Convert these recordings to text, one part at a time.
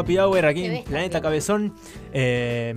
Happy Hour aquí en Planeta. Cabezón. Eh,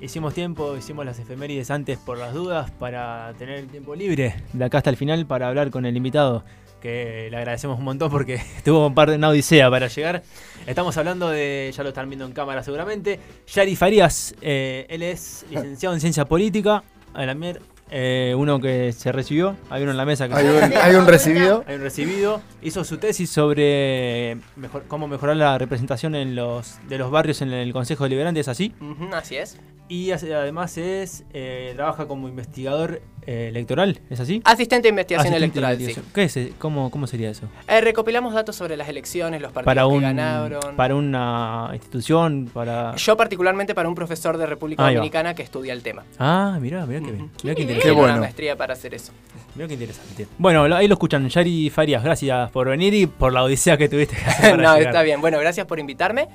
hicimos tiempo, hicimos las efemérides antes por las dudas para tener el tiempo libre de acá hasta el final para hablar con el invitado. Que le agradecemos un montón porque estuvo un par de una odisea para llegar. Estamos hablando de, ya lo están viendo en cámara seguramente, Yari Farías. Eh, él es licenciado en Ciencia Política. A la mier- eh, uno que se recibió, hay uno en la mesa que Hay un, hay un recibido. hay un recibido, hizo su tesis sobre mejor- cómo mejorar la representación en los, de los barrios en el Consejo Deliberante, ¿es así? Así es. Y además es eh, trabaja como investigador eh, electoral, ¿es así? Asistente de investigación Asistente de electoral, investigación. ¿Qué es? ¿Cómo, ¿Cómo sería eso? sí. Eh, recopilamos datos sobre las elecciones, los partidos Para, que un, ganaron. para una institución, para... Yo particularmente para un profesor de República Ahí va. Dominicana que estudia el tema. Ah, mirá, mirá qué bien. Mirá qué Qué interesante. Tiene bueno. Una maestría para hacer eso. Mirá qué interesante. Bueno, ahí lo escuchan, Yari Farias, gracias por venir y por la odisea que tuviste que hacer para no, llegar. está bien. Bueno, gracias por invitarme.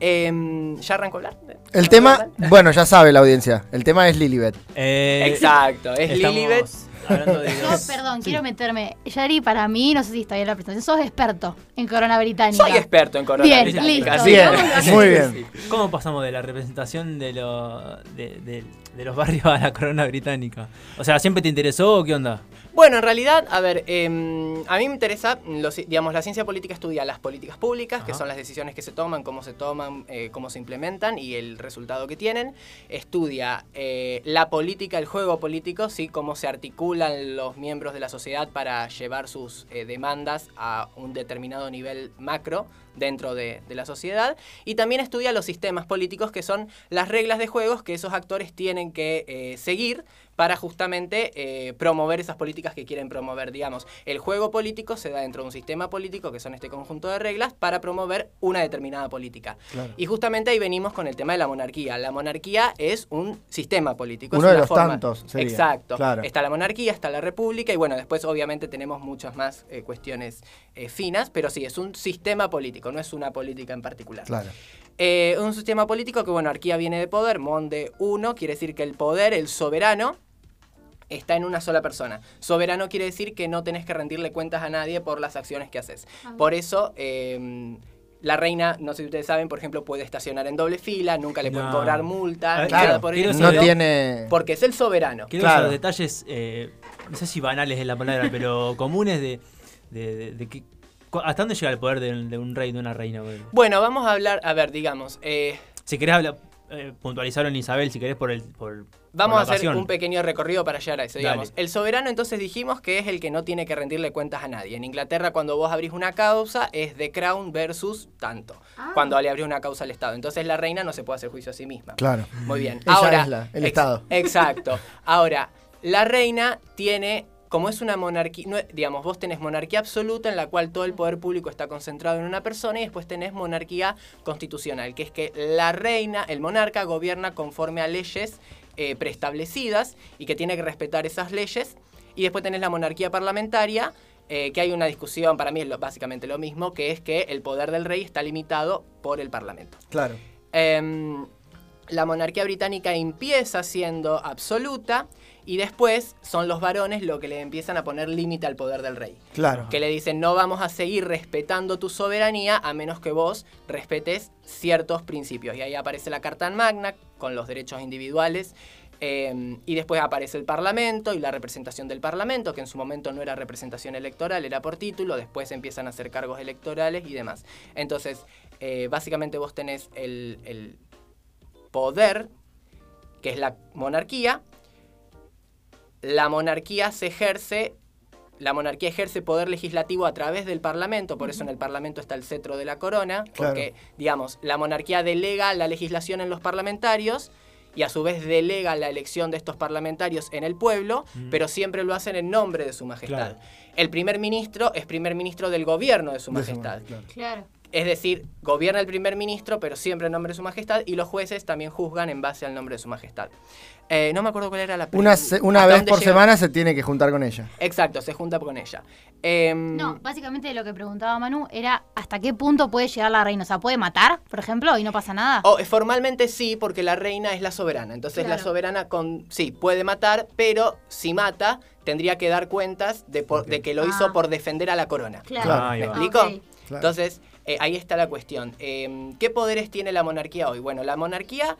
Em, ¿Ya arrancó hablar? El tema, bueno, ya sabe la audiencia. El tema es Lilibet. Eh, Exacto, es estamos Lilibet. hablando de Yo, perdón, Sí. quiero meterme. Yari, para mí, no sé si está bien la presentación, sos experto en corona británica. Soy experto en corona. Bien, británica, listo. así Bien, muy bien. ¿Cómo pasamos de la representación de, lo, de, de- de los barrios a la corona británica? O sea, ¿siempre te interesó o qué onda? Bueno, en realidad, a ver, em, a mí me interesa, los- digamos, la ciencia política estudia las políticas públicas, que son las decisiones que se toman, cómo se toman, eh, cómo se implementan y el resultado que tienen. Estudia eh, la política, el juego político, sí, cómo se articulan los miembros de la sociedad para llevar sus eh, demandas a un determinado nivel macro dentro de, de la sociedad. Y también estudia los sistemas políticos, que son las reglas de juegos que esos actores tienen que seguir para justamente eh, promover esas políticas que quieren promover. Digamos, el juego político se da dentro de un sistema político, que son este conjunto de reglas, para promover una determinada política. Claro. Y justamente ahí venimos con el tema de la monarquía. La monarquía es un sistema político. Uno es de una los forma- tantos sería. Exacto. Claro. Está la monarquía, está la república y bueno, después obviamente tenemos muchas más eh, cuestiones eh, finas, pero sí, es un sistema político, no es una política en particular. Claro. Eh, un sistema político que, bueno, arquía viene de poder, mon de uno, quiere decir que el poder, el soberano, está en una sola persona. Soberano quiere decir que no tenés que rendirle cuentas a nadie por las acciones que haces. Ah. Por eso, eh, la reina, no sé si ustedes saben, por ejemplo, puede estacionar en doble fila, nunca le pueden No. cobrar multa, Ah, Claro, nada por el No tiene. porque es el soberano. Quiero Claro. esos detalles, eh, no sé si banales es la palabra, pero comunes de, de, de- de que- cu- ¿Hasta dónde llega el poder de, de un rey, de una reina? Bueno, vamos a hablar, a ver, digamos, eh, Si querés hablar, eh, puntualizar en Isabel, si querés por el... Por, Vamos por a hacer un pequeño recorrido para llegar a eso. Dale. Digamos. El soberano entonces dijimos que es el que no tiene que rendirle cuentas a nadie. En Inglaterra cuando vos abrís una causa es The Crown versus tanto. Ah. Cuando le abrís una causa al Estado. Entonces la reina no se puede hacer juicio a sí misma. Claro. Muy bien. Ella Ahora, es la- el ex- Estado. Exacto. Ahora, la reina tiene, como es una monarquía, no digamos, vos tenés monarquía absoluta en la cual todo el poder público está concentrado en una persona y después tenés monarquía constitucional, que es que la reina, el monarca, gobierna conforme a leyes eh, preestablecidas y que tiene que respetar esas leyes. Y después tenés la monarquía parlamentaria, eh, que hay una discusión, para mí es lo- básicamente lo mismo, que es que el poder del rey está limitado por el parlamento. Claro. Em, la monarquía británica empieza siendo absoluta y después son los varones los que le empiezan a poner límite al poder del rey. Claro. Que le dicen, no vamos a seguir respetando tu soberanía a menos que vos respetes ciertos principios. Y ahí aparece la Carta Magna con los derechos individuales. eh, y después aparece el Parlamento y la representación del Parlamento, que en su momento no era representación electoral, era por título, después empiezan a hacer cargos electorales y demás. Entonces, eh, básicamente vos tenés el, el poder, que es la monarquía. La monarquía se ejerce, la monarquía ejerce poder legislativo a través del Parlamento, por eso en el Parlamento está el cetro de la corona, porque, digamos, la monarquía delega la legislación en los parlamentarios y a su vez delega la elección de estos parlamentarios en el pueblo, Mm. pero siempre lo hacen en nombre de su majestad. Claro. El primer ministro es primer ministro del gobierno de su De su majestad. claro. Claro. Es decir, gobierna el primer ministro, pero siempre en nombre de su majestad, y los jueces también juzgan en base al nombre de su majestad. Eh, no me acuerdo cuál era la Una, se- una vez por llega- semana se tiene que juntar con ella. Exacto, se junta con ella. Em, No, básicamente lo que preguntaba Manu era hasta qué punto puede llegar la reina. O sea, ¿puede matar, por ejemplo, y no pasa nada? o, eh, formalmente sí, porque la reina es la soberana. Entonces la soberana con sí puede matar, pero si mata tendría que dar cuentas de, por- Ok. de que lo hizo Ah. por defender a la corona. Claro. ¿Me va. explico? Entonces, eh, ahí está la cuestión. Eh, ¿Qué poderes tiene la monarquía hoy? Bueno, la monarquía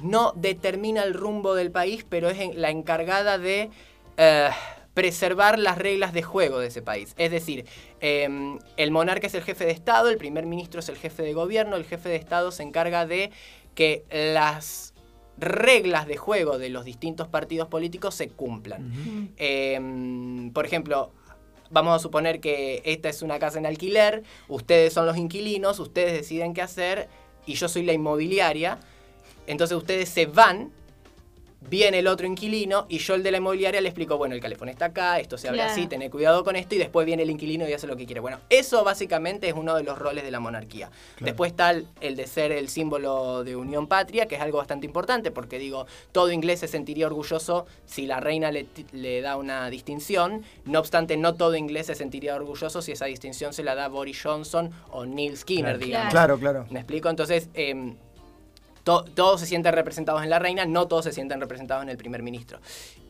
no determina el rumbo del país, pero es en- la encargada de eh, preservar las reglas de juego de ese país. Es decir, eh, el monarca es el jefe de Estado, el primer ministro es el jefe de gobierno, el jefe de Estado se encarga de que las reglas de juego de los distintos partidos políticos se cumplan. Eh, por ejemplo, vamos a suponer que esta es una casa en alquiler, ustedes son los inquilinos, ustedes deciden qué hacer y yo soy la inmobiliaria. Entonces ustedes se van, viene el otro inquilino y yo el de la inmobiliaria le explico, bueno, el calefón está acá, esto se abre Claro. así, tené cuidado con esto y después viene el inquilino y hace lo que quiere. Bueno, eso básicamente es uno de los roles de la monarquía. Después está el, el de ser el símbolo de unión patria, que es algo bastante importante porque digo, todo inglés se sentiría orgulloso si la reina le da una distinción. No obstante, no todo inglés se sentiría orgulloso si esa distinción se la da Boris Johnson o Neil Skinner, Claro. digamos. Claro, claro. ¿Me explico? Entonces, em, to- todos se sienten representados en la reina, no todos se sienten representados en el primer ministro.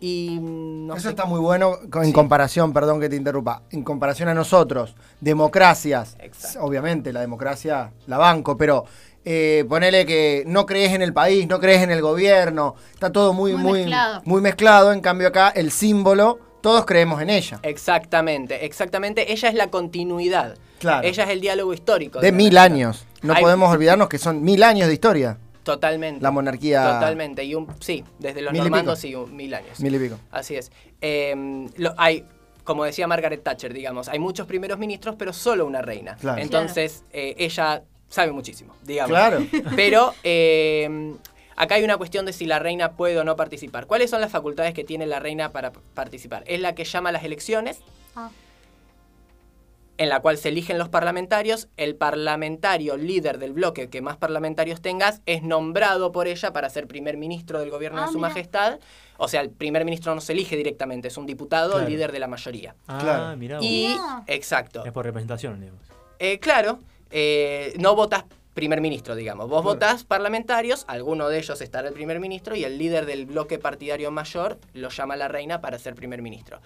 Y mm, no Eso sé- está muy bueno en Sí. comparación, perdón que te interrumpa, en comparación a nosotros, democracias, Exacto. obviamente la democracia la banco, pero eh, ponele que no crees en el país, no crees en el gobierno, está todo muy, Muy muy, mezclado. muy mezclado, en cambio acá el símbolo, todos creemos en ella. Exactamente, exactamente. Ella es la continuidad. Claro. Ella es el diálogo histórico. De mil años. No Hay- podemos olvidarnos que son mil años de historia, Totalmente. la monarquía. Totalmente. Y un, sí, desde los normandos, sí, un- mil años. Mil y pico. Así es. Eh, lo- hay, como decía Margaret Thatcher, digamos, hay muchos primeros ministros, pero solo una reina. Claro. Entonces, eh, ella sabe muchísimo, digamos. Claro. Pero eh, acá hay una cuestión de si la reina puede o no participar. ¿Cuáles son las facultades que tiene la reina para participar? Es la que llama a las elecciones, Ah. En la cual se eligen los parlamentarios. El parlamentario líder del bloque que más parlamentarios tengas es nombrado por ella para ser primer ministro del gobierno Ah, de su mira. majestad. O sea, el primer ministro no se elige directamente, es un diputado Claro. líder de la mayoría. Ah, Claro. mirá vos. Y, exacto. Es por representación, digamos. Eh, claro, eh, no votas primer ministro, digamos. Vos Claro. votás parlamentarios, alguno de ellos estará el primer ministro y el líder del bloque partidario mayor lo llama la reina para ser primer ministro.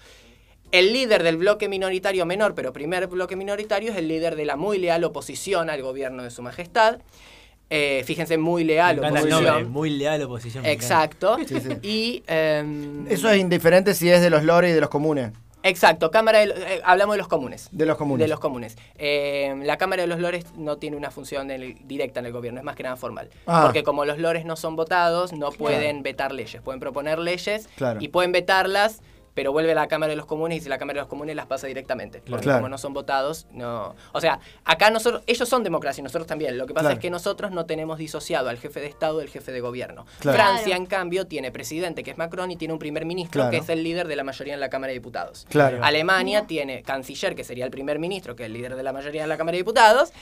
El líder del bloque minoritario menor, pero primer bloque minoritario, es el líder de la muy leal oposición al gobierno de su majestad. Eh, fíjense, muy leal oposición. nombre, muy leal oposición. Exacto. Sí, sí. Y em, Eso es indiferente si es de los lores y de los comunes. exacto, Cámara de, eh, hablamos de los comunes. De los comunes. De los comunes. Eh, la Cámara de los Lores no tiene una función en el- directa en el gobierno, es más que nada formal. Ah. Porque como los lores no son votados, no pueden vetar leyes. Pueden proponer leyes Claro. y pueden vetarlas, pero vuelve a la Cámara de los Comunes y si la Cámara de los Comunes las pasa directamente. Porque Claro. como no son votados, no... O sea, acá nosotros, ellos son democracia y nosotros también. Lo que pasa Claro. es que nosotros no tenemos disociado al jefe de Estado del jefe de gobierno. Claro. Francia, en cambio, tiene presidente, que es Macron, y tiene un primer ministro, Claro. que es el líder de la mayoría en la Cámara de Diputados. Claro. Alemania tiene canciller, que sería el primer ministro, que es el líder de la mayoría de la Cámara de Diputados.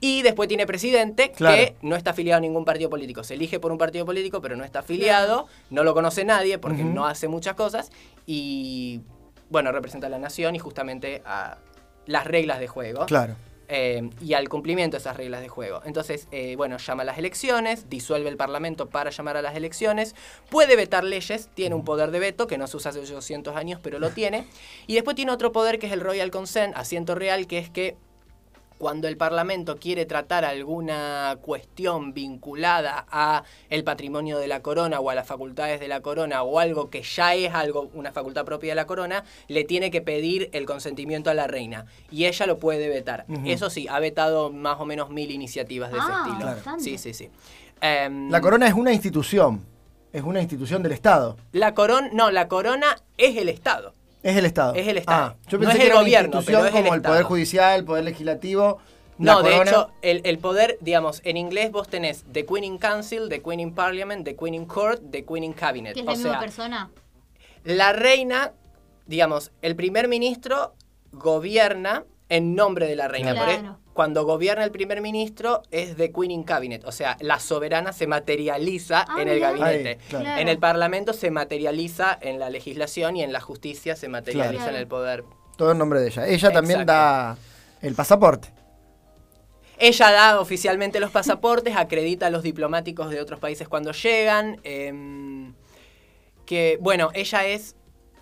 Y después tiene presidente, Claro. que no está afiliado a ningún partido político. Se elige por un partido político, pero no está afiliado. No lo conoce nadie porque no hace muchas cosas. Y, bueno, representa a la nación y justamente a las reglas de juego. Claro. eh, y al cumplimiento de esas reglas de juego. Entonces, eh, bueno, llama a las elecciones, disuelve el Parlamento para llamar a las elecciones, puede vetar leyes, tiene un poder de veto que no se usa hace 200 años, pero lo tiene. Y después tiene otro poder que es el Royal Consent, asiento real, que es que cuando el Parlamento quiere tratar alguna cuestión vinculada a el patrimonio de la corona o a las facultades de la corona o algo que ya es algo una facultad propia de la corona, le tiene que pedir el consentimiento a la reina y ella lo puede vetar. Eso sí, ha vetado más o menos mil iniciativas de Ah, ese estilo. bastante. Sí, sí, sí. Em, La corona es una institución. Es una institución del Estado. la corona, no, la corona es el Estado. Es el Estado. Es el Estado. Ah, yo No pensé es que el era gobierno, una institución pero es como el. Poder Judicial, el Poder Legislativo. la No, de hecho, el, el poder, digamos, en inglés vos tenés The Queen in Council, The Queen in Parliament, The Queen in Court, The Queen in Cabinet. Que es o la misma sea, persona. la reina, digamos, el primer ministro gobierna en nombre de la reina. Claro. Cuando gobierna el primer ministro es The Queen in Cabinet. O sea, la soberana se materializa Ah, en el gabinete. Ahí, claro. Claro. En el parlamento se materializa en la legislación y en la justicia se materializa Claro. en el poder. Todo en nombre de ella. Ella también Exacto. da el pasaporte. Ella da oficialmente los pasaportes, acredita a los diplomáticos de otros países cuando llegan. em, que, bueno, ella es,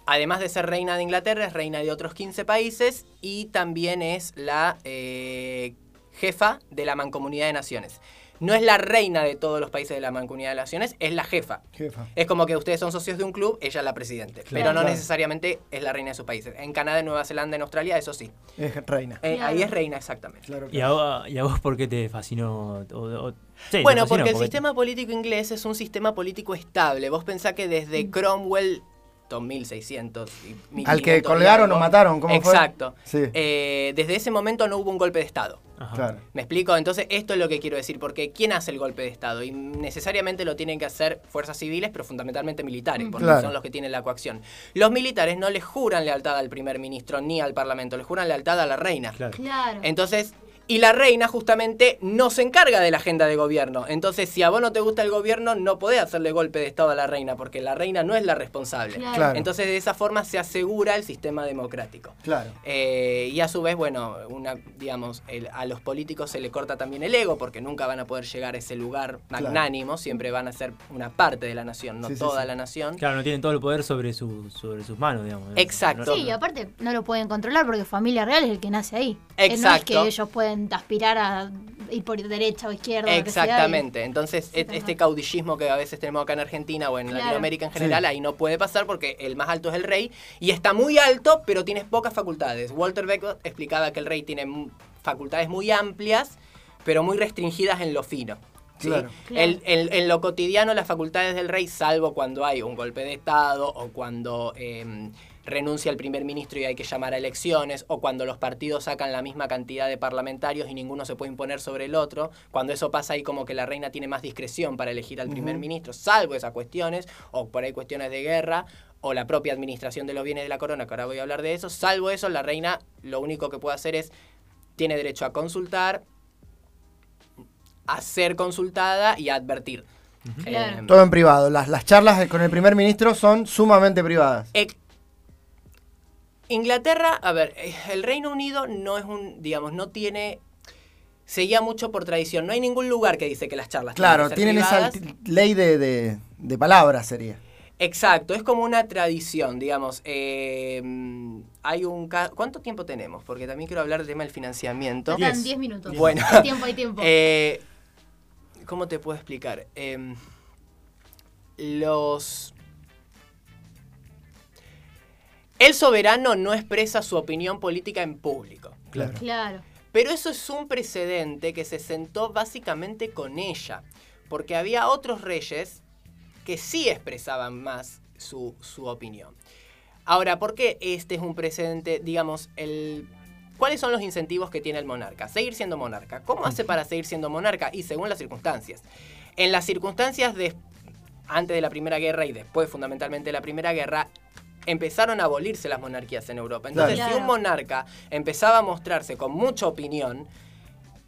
además de ser reina de Inglaterra, es reina de otros 15 países y también es la eh, jefa de la Mancomunidad de Naciones. No es la reina de todos los países de la Mancomunidad de Naciones, es la jefa. Jefa. Es como que ustedes son socios de un club, ella es la presidente. Pero no Claro. necesariamente es la reina de sus países. En Canadá, en Nueva Zelanda, en Australia, eso sí. Es reina. Eh, Claro. Ahí es reina, exactamente. Claro, ¿Y a, vos, ¿Y a vos por qué te fascinó? O- o- sí, te Bueno, fascinó, porque el sistema político inglés es un sistema político estable. Vos pensás que desde Mm. Cromwell, 2600 y Al que 1500 y colgaron o mataron, ¿cómo fue? Exacto. Sí. Eh, desde ese momento no hubo un golpe de Estado. Ajá. Claro. ¿Me explico? Entonces, esto es lo que quiero decir, porque ¿quién hace el golpe de Estado? Y necesariamente lo tienen que hacer fuerzas civiles, pero fundamentalmente militares, porque Claro. son los que tienen la coacción. Los militares no les juran lealtad al primer ministro ni al parlamento, les juran lealtad a la reina. Claro. Claro. Entonces, y la reina justamente no se encarga de la agenda de gobierno. Entonces, si a vos no te gusta el gobierno, no podés hacerle golpe de Estado a la reina, porque la reina no es la responsable. Claro. Claro. Entonces, de esa forma se asegura el sistema democrático. Claro. Eh, y a su vez, bueno, una, digamos, el- a los políticos se le corta también el ego porque nunca van a poder llegar a ese lugar Claro. magnánimo, siempre van a ser una parte de la nación, no Sí, toda sí. la nación. Claro, no tienen todo el poder sobre, su, sobre sus manos, digamos. Exacto. Sí, y aparte no lo pueden controlar porque familia real es el que nace ahí. Eh, No es Exacto. que ellos pueden aspirar a ir por derecha o izquierda. lo que sea, y- Exactamente. Entonces, Sí, tal este caudillismo que a veces tenemos acá en Argentina o en Claro. Latinoamérica en general, Sí. ahí no puede pasar porque el más alto es el rey y está muy alto, pero tienes pocas facultades. Walter Beckett explicaba que el rey tiene facultades muy amplias, pero muy restringidas en lo fino. ¿sí? Claro. Claro. El- el- en lo cotidiano, las facultades del rey, salvo cuando hay un golpe de Estado o cuando eh, renuncia el primer ministro y hay que llamar a elecciones, o cuando los partidos sacan la misma cantidad de parlamentarios y ninguno se puede imponer sobre el otro, cuando eso pasa ahí como que la reina tiene más discreción para elegir al primer ministro, salvo esas cuestiones, o por ahí cuestiones de guerra, o la propia administración de los bienes de la corona, que ahora voy a hablar de eso, salvo eso, la reina lo único que puede hacer es, tiene derecho a consultar, a ser consultada y a advertir. Eh, Todo en privado. Las, las charlas con el primer ministro son sumamente privadas. Eh, Inglaterra, a ver, eh, el Reino Unido no es un, digamos, no tiene, seguía mucho por tradición. No hay ningún lugar que dice que las charlas Claro, tienen tienen que ser esa ley de, de, de palabras, sería. Exacto, es como una tradición, digamos. eh, hay un ¿Cuánto tiempo tenemos? Porque también quiero hablar del tema del financiamiento. Diez. 10 minutos. Bueno. Hay tiempo, hay tiempo. Eh, ¿Cómo te puedo explicar? Em, los... El soberano no expresa su opinión política en público. Claro. claro. Pero eso es un precedente que se sentó básicamente con ella. Porque había otros reyes que sí expresaban más su, su opinión. Ahora, ¿por qué este es un precedente? Digamos, el, ¿cuáles son los incentivos que tiene el monarca? Seguir siendo monarca. ¿Cómo hace para seguir siendo monarca? Y según las circunstancias. En las circunstancias de antes de la Primera Guerra y después fundamentalmente de la Primera Guerra, empezaron a abolirse las monarquías en Europa. Entonces, Claro. si un monarca empezaba a mostrarse con mucha opinión,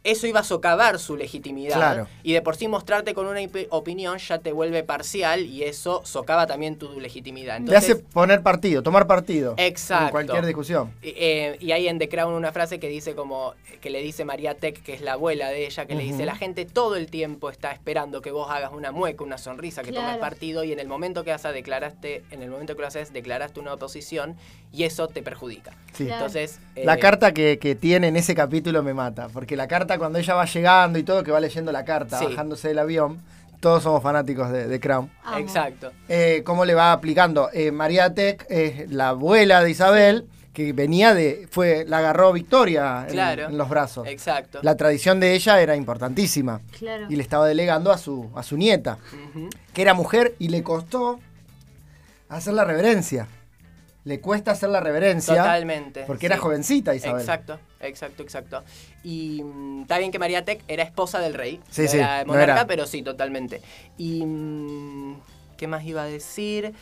eso iba a socavar su legitimidad. Claro. Y de por sí mostrarte con una opinión ya te vuelve parcial y eso socava también tu legitimidad. Te Entonces, hace poner partido, tomar partido. Exacto. En cualquier discusión. eh, y hay en The Crown una frase que dice como que le dice María Tech, que es la abuela de ella, que le dice, la gente todo el tiempo está esperando que vos hagas una mueca, una sonrisa, que tomes partido y en el momento que haces declaraste, en el momento que lo haces declaraste una oposición y eso te perjudica. Sí. Claro. Entonces, La eh, carta que, que tiene en ese capítulo me mata, porque la carta cuando ella va llegando y todo, que va leyendo la carta, Sí. bajándose del avión, todos somos fanáticos de, de Crown. Amo. Exacto. Eh, ¿Cómo le va aplicando? Eh, María Tech es la abuela de Isabel, que venía de, fue, la agarró Victoria en, Claro. en los brazos. Exacto. La tradición de ella era importantísima Claro. y le estaba delegando a su, a su nieta, que era mujer y le costó hacer la reverencia. Le cuesta hacer la reverencia Totalmente. porque era jovencita Isabel. Exacto, exacto, exacto. Y mm, está bien que María Tech era esposa del rey. Sí, sí, no monarca, era. pero sí, totalmente. Y. mm, ¿Qué más iba a decir?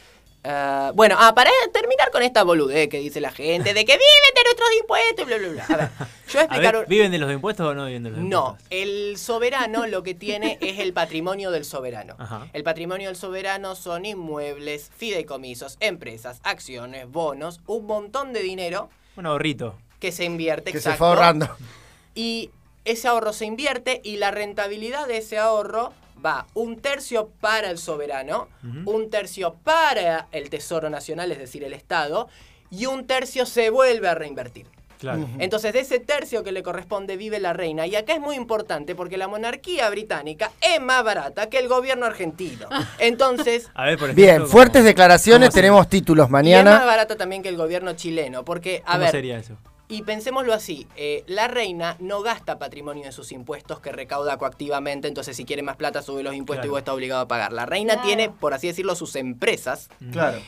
Ah, bueno, ah, para terminar con esta boludez que dice la gente de que viven de nuestros impuestos y bla, bla, bla. A ver, yo voy a A explicar. ver, ¿viven de los impuestos o no viven de los no, impuestos? el soberano lo que tiene es el patrimonio del soberano. Ajá. El patrimonio del soberano son inmuebles, fideicomisos, empresas, acciones, bonos, un montón de dinero Un ahorrito. que se invierte. que se exacto, fue ahorrando. Y ese ahorro se invierte y la rentabilidad de ese ahorro va un tercio para el soberano, un tercio para el Tesoro Nacional, es decir, el Estado, y un tercio se vuelve a reinvertir. Claro. Entonces, de ese tercio que le corresponde vive la reina. Y acá es muy importante porque la monarquía británica es más barata que el gobierno argentino. Entonces, A ver, por ejemplo. Bien, ¿cómo- fuertes declaraciones, tenemos títulos y es más mañana. barata también que el gobierno chileno. Porque, a ¿Cómo ver, sería eso? Y pensémoslo así, eh, la reina no gasta patrimonio en sus impuestos que recauda coactivamente, entonces si quiere más plata sube los impuestos y vos estás obligado a pagar. La reina Claro. tiene, por así decirlo, sus empresas. Claro.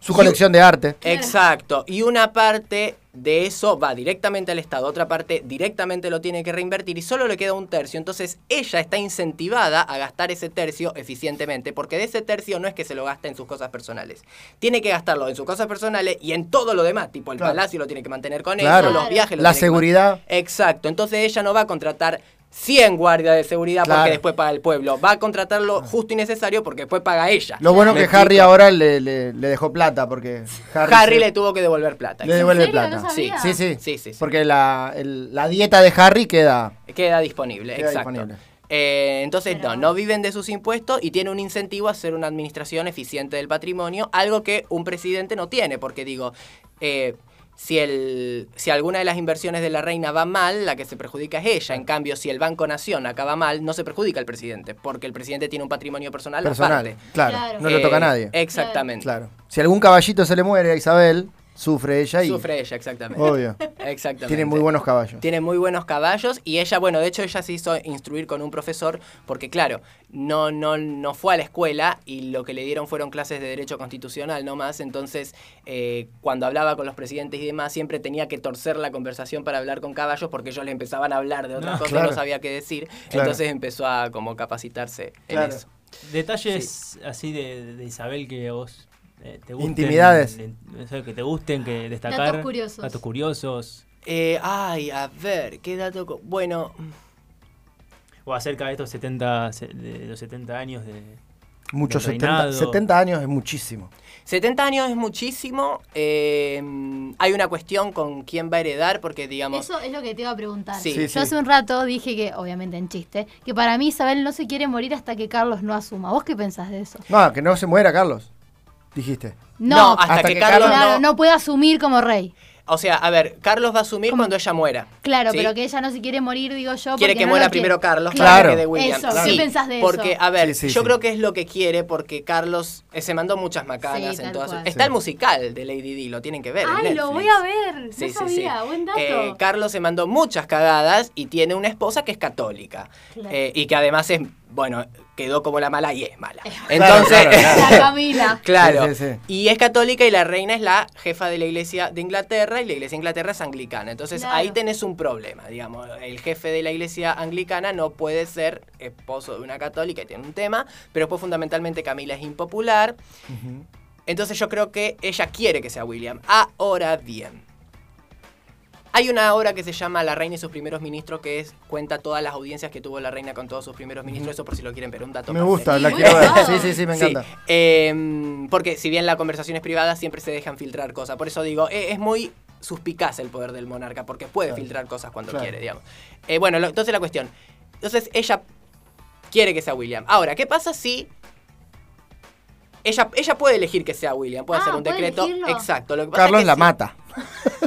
Su colección de arte. Exacto. Y una parte de eso va directamente al Estado, otra parte directamente lo tiene que reinvertir y solo le queda un tercio. Entonces ella está incentivada a gastar ese tercio eficientemente, porque de ese tercio no es que se lo gasta en sus cosas personales. Tiene que gastarlo en sus cosas personales y en todo lo demás, tipo el Claro. palacio lo tiene que mantener con Claro. eso, los viajes lo La tiene que seguridad. Exacto, entonces ella no va a contratar 100 guardias de seguridad Claro. porque después paga el pueblo, va a contratarlo justo y necesario porque después paga ella. Lo bueno ¿Me que explico? Harry ahora le, le- le dejó plata porque Harry, Harry se- le tuvo que devolver plata. le devuelve ¿En serio? plata. No sabía. sí, sí, Sí, sí, sí. Porque la, el- la dieta de Harry queda. Queda disponible, Queda exacto. disponible. Eh, entonces, Pero- no, no viven de sus impuestos y tiene un incentivo a hacer una administración eficiente del patrimonio, algo que un presidente no tiene, porque digo, eh, si, el, si alguna de las inversiones de la reina va mal, la que se perjudica es ella. En cambio, si el Banco Nación acaba mal, no se perjudica el presidente, porque el presidente tiene un patrimonio personal, Personal. aparte. Claro, Claro. No le toca a Eh, nadie. Exactamente. Claro. Si algún caballito se le muere a Isabel, sufre ella y. Sufre ella, exactamente. Obvio. Exactamente. Tiene muy buenos caballos. Tiene muy buenos caballos y ella, bueno, de hecho ella se hizo instruir con un profesor porque, claro, no, no, no fue a la escuela y lo que le dieron fueron clases de derecho constitucional nomás, entonces eh, cuando hablaba con los presidentes y demás siempre tenía que torcer la conversación para hablar con caballos porque ellos le empezaban a hablar de otras No, cosas y claro. no sabía qué decir, Claro. entonces empezó a como capacitarse Claro. en eso. Detalles así de, de Isabel que vos eh, te gusten. Intimidades. que te gusten, que destacar. Datos curiosos. Datos curiosos. Eh, ay, a ver, qué dato... Bueno, O acerca de estos 70, se- de los 70 años de. Muchos del 70, reinado. 70 años es muchísimo. 70 años es muchísimo. eh, hay una cuestión con quién va a heredar, porque digamos. Eso es lo que te iba a preguntar. Sí. Sí, Yo sí. hace un rato dije que, obviamente en chiste, que para mí Isabel no se quiere morir hasta que Carlos no asuma. ¿Vos qué pensás de eso? No, que no se muera Carlos. Dijiste. No, hasta, hasta que, que Carlos claro, no. no puede asumir como rey. O sea, a ver, Carlos va a asumir ¿Cómo? cuando ella muera. Claro, ¿sí? pero que ella no se quiere morir, digo yo. Quiere porque que no muera quiere. primero Carlos Claro. que de William. Eso, ¿qué pensás de porque, eso? a ver, Sí, sí, yo sí. creo que es lo que quiere porque Carlos eh, se mandó muchas macanas Sí, en todas. Está Sí. el musical de Lady Di, lo tienen que ver. en Ay, lo voy a ver. Sí, no sí, sabía, sí. buen dato. Eh, Carlos se mandó muchas cagadas y tiene una esposa que es católica. Claro. Eh, y que además es, bueno, quedó como la mala y es mala. Entonces, claro, claro. La Camila. Claro. Sí, sí, sí. Y es católica y la reina es la jefa de la iglesia de Inglaterra y la iglesia de Inglaterra es anglicana. Entonces Claro. ahí tenés un problema, digamos. El jefe de la iglesia anglicana no puede ser esposo de una católica y tiene un tema, pero después fundamentalmente Camila es impopular. Entonces yo creo que ella quiere que sea William. Ahora bien. Hay una obra que se llama La reina y sus primeros ministros que es, cuenta todas las audiencias que tuvo la reina con todos sus primeros ministros. Eso por si lo quieren ver, un dato Me gusta, la Sí, quiero ver. Sí, sí, sí, me Sí, encanta. eh, porque si bien la conversación es privada, siempre se dejan filtrar cosas. Por eso digo, eh, es muy suspicaz el poder del monarca, porque puede Claro. filtrar cosas cuando Claro. quiere, digamos. Eh, bueno, lo- entonces la cuestión. Entonces ella quiere que sea William. Ahora, ¿qué pasa si... Ella, ella puede elegir que sea William, puede Ah, hacer un ¿puede decreto. elegirlo? Exacto. Lo que pasa Carlos es que la si- mata.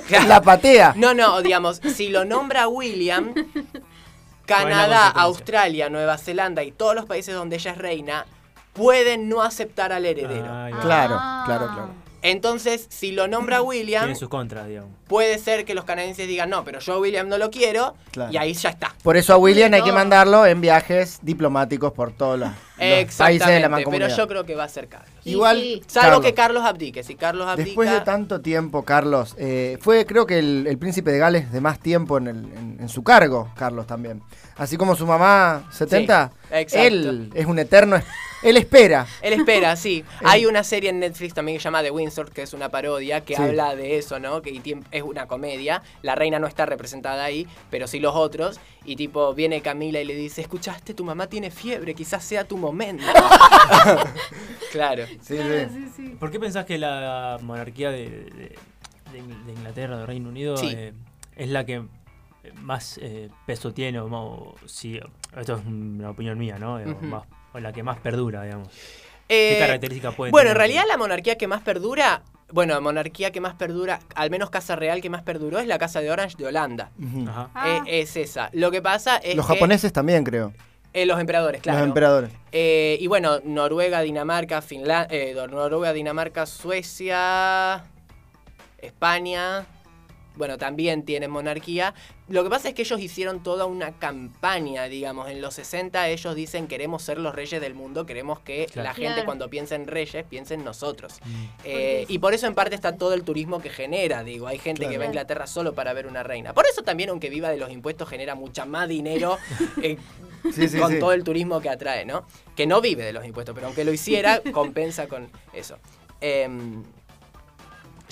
Claro. La patea. No, no, digamos, si lo nombra William, ¿Cuál es la Canadá? Australia, Nueva Zelanda y todos los países donde ella es reina pueden no aceptar al heredero. Ah, va. Claro, Ah. claro, claro. Entonces, si lo nombra William, Tiene sus contras, digamos. puede ser que los canadienses digan, no, pero yo a William no lo quiero, Claro. y ahí ya está. Por eso a William hay que mandarlo en viajes diplomáticos por todos los, los países de la pero mancomunidad. yo creo que va a ser Carlos. Sí, Igual, sí. Salvo Carlos. que Carlos abdique. Si Carlos abdica... Después de tanto tiempo, Carlos, eh, fue creo que el, el príncipe de Gales de más tiempo en, el- en- en su cargo, Carlos también. Así como su mamá, 70, Sí, exacto. él es un eterno, él espera. Él espera, sí. Hay una serie en Netflix también que se llama The Windsor, que es una parodia, que Sí. habla de eso, ¿no? Que es una comedia. La reina no está representada ahí, pero sí los otros. Y tipo, viene Camila y le dice, escuchaste, tu mamá tiene fiebre, quizás sea tu momento. claro. Sí, Claro, sí. sí, sí. ¿Por qué pensás que la monarquía de, de- de Ingl- de Inglaterra, de Reino Unido, Sí. eh, es la que más eh, peso tiene? O, si, esto es una opinión mía, ¿no? Eh, más- o la que más perdura, digamos. Eh, ¿Qué características puede Bueno, en realidad la monarquía que más perdura bueno, monarquía que más perdura, al menos casa real que más perduró es la casa de Orange de Holanda. Ajá. Ah. Eh, es esa. Lo que pasa es Los que- japoneses también, creo. eh, los emperadores, claro. Los emperadores. Eh, y bueno, Noruega, Dinamarca, Finlandia, Noruega, Dinamarca, Suecia, España, bueno, también tienen monarquía. Lo que pasa es que ellos hicieron toda una campaña, digamos, en los 60 ellos dicen queremos ser los reyes del mundo, queremos que Claro. la gente Claro. cuando piense en reyes piense en nosotros. Mm. Eh, y por eso en parte está todo el turismo que genera, digo, hay gente que va a. Inglaterra solo para ver una reina. Por eso también, aunque viva de los impuestos, genera mucha más dinero eh, Sí, sí, con sí. todo el turismo que atrae, ¿no? Que no vive de los impuestos, pero aunque lo hiciera, compensa con eso. Em,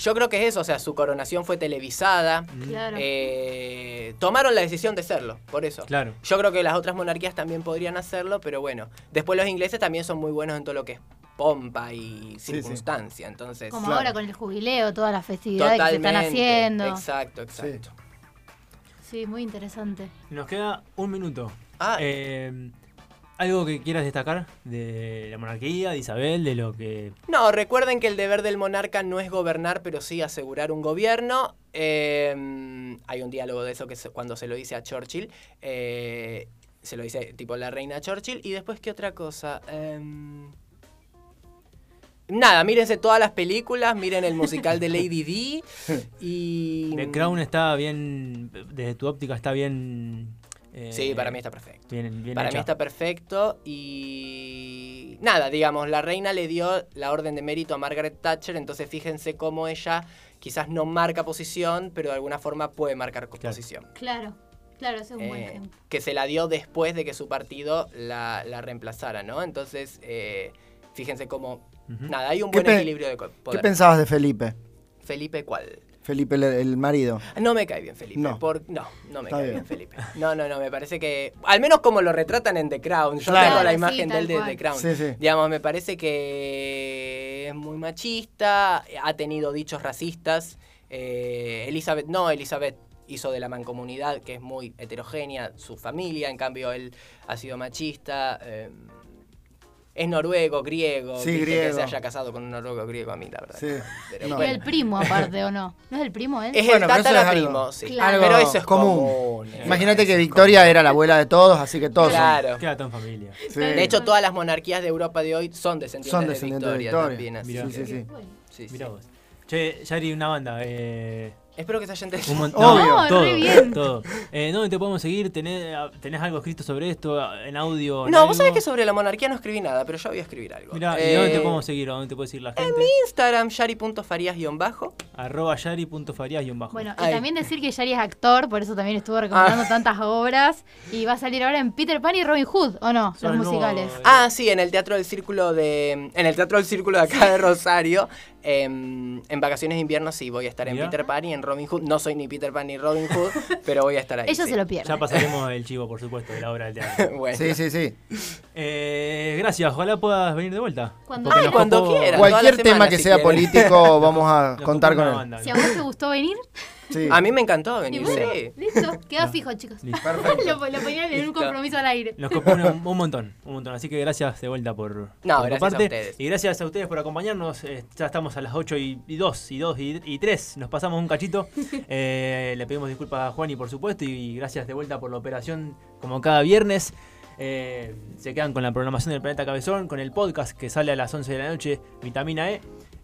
yo creo que es eso, o sea, su coronación fue televisada. Mm. Claro. eh, tomaron la decisión de serlo, por eso. Claro. Yo creo que las otras monarquías también podrían hacerlo, pero bueno. Después los ingleses también son muy buenos en todo lo que es pompa y sí. circunstancia, entonces... Como Claro. ahora con el jubileo, todas las festividades que se están haciendo. Exacto, exacto. Sí, muy interesante. Nos queda un minuto. Ah, Eh, ¿Algo que quieras destacar de la monarquía, de Isabel, de lo que... No, recuerden que el deber del monarca no es gobernar, pero sí asegurar un gobierno. Eh, hay un diálogo de eso que cuando se lo dice a Churchill. eh, se lo dice tipo la reina Churchill. Y después, ¿qué otra cosa? Em, nada, mírense todas las películas, miren el musical de Lady D. Y. The Crown está bien, desde tu óptica está bien... eh, Sí, para mí está perfecto. Bien, bien Para mí está perfecto y nada, digamos, la reina le dio la orden de mérito a Margaret Thatcher, entonces fíjense cómo ella quizás no marca posición, pero de alguna forma puede marcar Claro. posición. Claro, claro, ese es un buen Eh, ejemplo. que se la dio después de que su partido la, la reemplazara, ¿no? Entonces, eh, fíjense cómo... Nada, hay un ¿Qué buen equilibrio de co- ¿Qué poder. pensabas de Felipe? Felipe, ¿cuál? Felipe, el, el marido. No me cae bien Felipe. No. por- no, no me Está cae bien. bien. Felipe. No, no, no, me parece que. Al menos como lo retratan en The Crown. Yo Claro. tengo la Sí, imagen de tal él de. The Crown. Sí, sí. Digamos, me parece que es muy machista, ha tenido dichos racistas. Eh, Elizabeth, no, Elizabeth hizo de la mancomunidad, que es muy heterogénea, su familia, en cambio él ha sido machista. eh, es noruego, griego. Sí, griego. Que se haya casado con un noruego griego a mí, la verdad. Sí. Pero No. Bueno. el primo, aparte, ¿o no? ¿No es el primo él? Es Bueno, el es primo, sí. Claro. Pero eso es común. común. eh. Imagínate que es Victoria era la abuela de todos, así que todos. son- Claro. Queda todo en familia. Sí. De hecho, todas las monarquías de Europa de hoy son descendientes, Son de, descendientes de Victoria, Victoria. también. Así Mirá. que- Sí, sí, sí. Bueno. sí, sí. Mirá vos. Che, Yari, una banda. Eh, Espero que se hayan entendido. un mon- Obvio. no, No, todo, re bien. todo. Eh, ¿Dónde te podemos seguir? ¿Tenés, ¿Tenés algo escrito sobre esto en audio? en No, vos sabés que sobre la monarquía no escribí nada, pero yo voy a escribir algo. Mirá, ¿y Eh, dónde te podemos seguir? ¿A ¿Dónde te puede seguir la gente? Instagram, yari.farías-bajo. Arroba yari.farías-bajo. Bueno, y Ay. también decir que Yari es actor, por eso también estuvo Ah. recomendando tantas obras. Y va a salir ahora en Peter Pan y Robin Hood, ¿o no? Son Los musicales. Ah, sí, en el Teatro del Círculo de... En el Teatro del Círculo de acá de Rosario. Em, en vacaciones de invierno sí, voy a estar en. Peter Pan y en Robin Hood. No soy ni Peter Pan ni Robin Hood, pero voy a estar ahí. Ellos sí. se lo pierden. Ya pasaremos el chivo, por supuesto, de la obra del teatro. bueno. Sí, sí, sí. Eh, gracias, ojalá puedas venir de vuelta. Cuando Ay, cuando copó- quiera. Cualquier tema que si sea político, vamos a nos contar con él. banda. Si a vos te gustó venir, Sí. A mí me encantó y venir, bueno, sí. listo, quedó No. fijo, chicos. Lo, lo ponían en un compromiso al aire. Nos copó un, un montón, un montón. Así que gracias de vuelta por, No, por gracias a parte. ustedes. Y gracias a ustedes por acompañarnos. Eh, ya estamos a las 8 y, y 2 y 2 y, y 3. Nos pasamos un cachito. Eh, le pedimos disculpas a Juan y por supuesto. Y gracias de vuelta por la operación como cada viernes. Eh, se quedan con la programación del Planeta Cabezón, con el podcast que sale a las 11 de la noche, Vitamina E,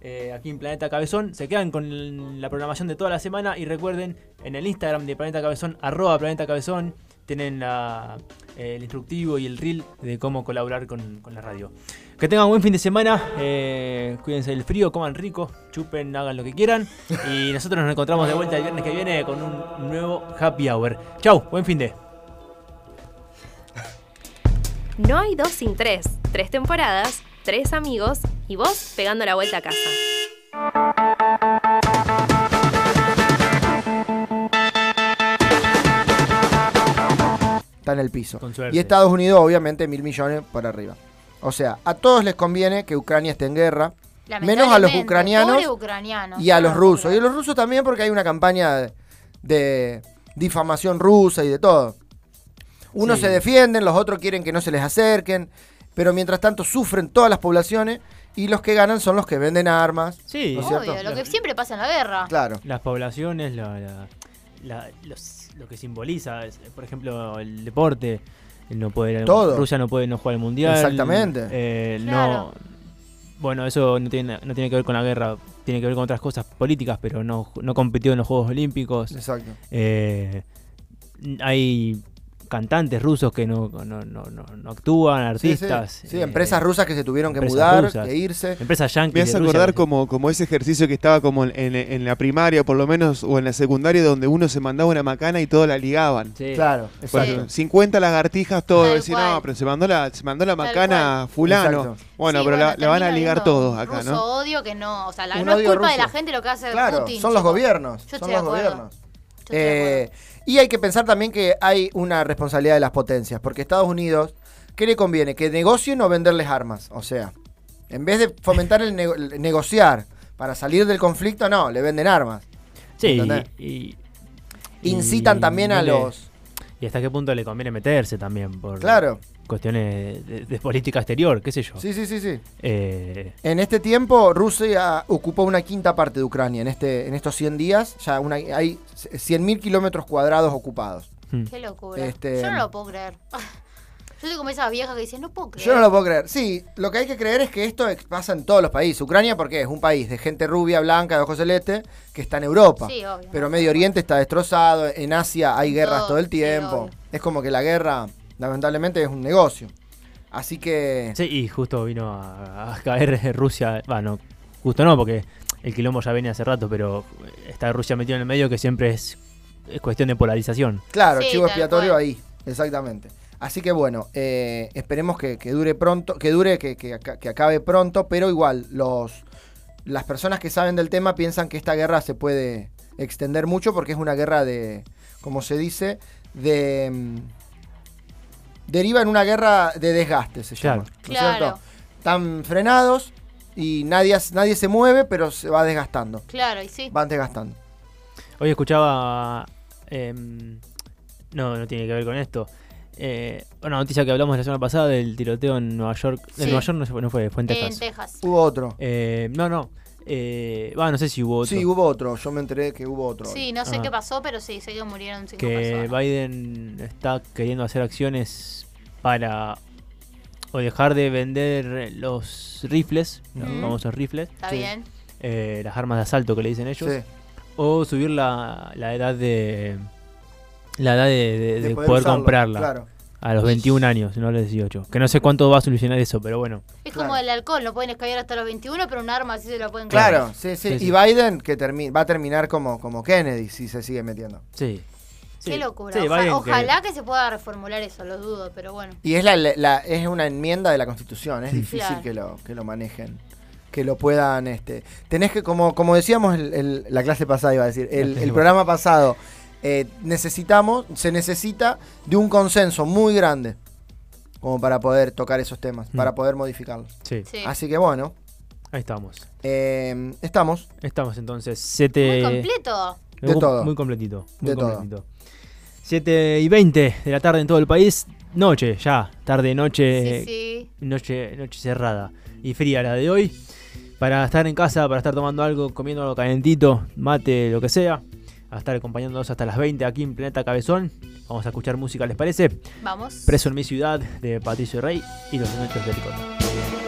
eh, aquí en Planeta Cabezón. Se quedan con la programación de toda la semana y recuerden en el Instagram de Planeta Cabezón, arroba Planeta Cabezón, tienen la- eh, el instructivo y el reel de cómo colaborar con, con la radio. Que tengan buen fin de semana, eh, cuídense del frío, coman rico, chupen, hagan lo que quieran. Y nosotros nos encontramos de vuelta el viernes que viene con un nuevo happy hour. Chau, buen fin de. No hay dos sin tres. Tres temporadas, tres amigos y vos pegando la vuelta a casa. Está en el piso. Y Estados Unidos, obviamente, mil millones por arriba. O sea, a todos les conviene que Ucrania esté en guerra. Menos a los ucranianos y a los rusos. Y a los rusos también porque hay una campaña de, de difamación rusa y de todo. Unos Sí. se defienden, los otros quieren que no se les acerquen, pero mientras tanto sufren todas las poblaciones y los que ganan son los que venden armas. Sí, ¿No es cierto? Obvio, lo que siempre pasa en la guerra. Claro. las poblaciones, la- la- la- los- lo que simboliza, es, por ejemplo, el deporte. el No puede, Todo. Rusia no puede no jugar el mundial. Exactamente. eh, Claro. No, bueno, eso no tiene, no tiene que ver con la guerra, tiene que ver con otras cosas políticas, pero no, no compitió en los Juegos Olímpicos. Exacto. Eh, hay cantantes rusos que no, no, no, no, no actúan, Sí, sí. artistas. Sí, eh, empresas rusas que se tuvieron que mudar, rusas. que irse. Empresas yanquis. Me hace Rusia acordar como, como ese ejercicio que estaba como en, en- la primaria, por lo menos, o en la secundaria, donde uno se mandaba una macana y todos la ligaban. Sí. Claro, Por exacto. 50 lagartijas, todo. Decir, no, pero se mandó la, se mandó la macana fulano. Exacto. Bueno, Sí, pero la, la van a ligar todos acá, ruso ¿no? odio que no, o sea, la- no es culpa de la gente lo que hace Claro, Putin. son los gobiernos. Yo Son los gobiernos. Eh. Y hay que pensar también que hay una responsabilidad de las potencias, porque Estados Unidos, ¿qué le conviene? Que negocien o venderles armas. O sea, en vez de fomentar el, nego- el negociar para salir del conflicto, no, le venden armas. Sí, ¿Entendés? y, Incitan y también a los... Y hasta qué punto le conviene meterse también por Claro, cuestiones de, de política exterior, qué sé yo. sí, sí, sí, sí. Eh, En este tiempo, Rusia ocupó una quinta parte de Ucrania. En, este, en estos 100 días, ya una, hay 100.000 kilómetros cuadrados ocupados. hmm. Qué locura. Este- Yo no lo puedo creer. Yo soy como esa vieja que dice, no puedo creer. Yo no lo puedo creer. Sí, lo que hay que creer es que esto pasa en todos los países. Ucrania, porque es un país de gente rubia, blanca, de ojos celeste, que está en Europa. Sí, obvio. Pero Medio Oriente está destrozado, en Asia hay guerras Todo, todo el tiempo. es como que la guerra, lamentablemente, es un negocio. Así que... Sí, y justo vino a, a caer Rusia. Bueno, justo no, porque el quilombo ya venía hace rato, pero está Rusia metido en el medio que siempre es, es cuestión de polarización. Claro, Sí, chivo expiatorio cual. ahí, exactamente. Así que bueno, eh, esperemos que, que dure pronto, que dure, que, que aca- que acabe pronto, pero igual, los las personas que saben del tema piensan que esta guerra se puede extender mucho porque es una guerra de, como se dice, de... deriva en una guerra de desgaste, se llama. Claro. ¿no es Claro. cierto? Están frenados y nadie, nadie se mueve, pero se va desgastando. Claro, y sí. Van desgastando. Hoy escuchaba. em, no, no tiene que ver con esto. Eh, una noticia que hablamos la semana pasada del tiroteo en Nueva York. En Sí. Nueva York no, fue- no fue, fue en Texas. En Texas. Hubo otro. Eh, no, no. Eh, va, no sé si hubo otro. Sí, hubo otro. Yo me enteré que hubo otro. Sí, no sé Ah. qué pasó, pero sí, sé que murieron cinco que personas. Biden está queriendo hacer acciones para o dejar de vender los rifles, los Ujú. famosos rifles, Está Sí. bien. eh, las armas de asalto que le dicen ellos, Sí. o subir la, la edad de la edad de, de- de de poder, usarlo, comprarla Claro. A los 21 años, no a los 18. Que no sé cuánto va a solucionar eso, pero bueno. Es Claro. como el alcohol, no pueden escabiar hasta los 21, pero un arma así se lo pueden Claro, comprar. sí, sí. Sí, sí. Y Biden que termi- va a terminar como, como Kennedy si se sigue metiendo. Sí. Qué locura. sí, Oja- Biden que- ojalá que... se pueda reformular eso, lo dudo, pero bueno. Y es la, la- es una enmienda de la Constitución, es difícil Claro. que lo que lo manejen, que lo puedan este tenés que como como decíamos el- el- la clase pasada iba a decir, el, el programa pasado eh, necesitamos se necesita de un consenso muy grande como para poder tocar esos temas, Mm. para poder modificarlos. sí, Sí. Así que bueno, ahí estamos. eh, estamos. Estamos entonces 7 Muy completo. De todo. Muy completito. Muy De todo. completito. 7 y 20 de la tarde en todo el país. Noche, ya. Tarde, noche. sí, sí. Noche, noche cerrada. Y fría la de hoy. Para estar en casa, para estar tomando algo, comiendo algo calentito, mate, lo que sea. A estar acompañándonos hasta las 20 aquí en Planeta Cabezón. Vamos a escuchar música, ¿les parece? Vamos. Preso en mi ciudad de Patricio Rey y los Demetrios de Ricota.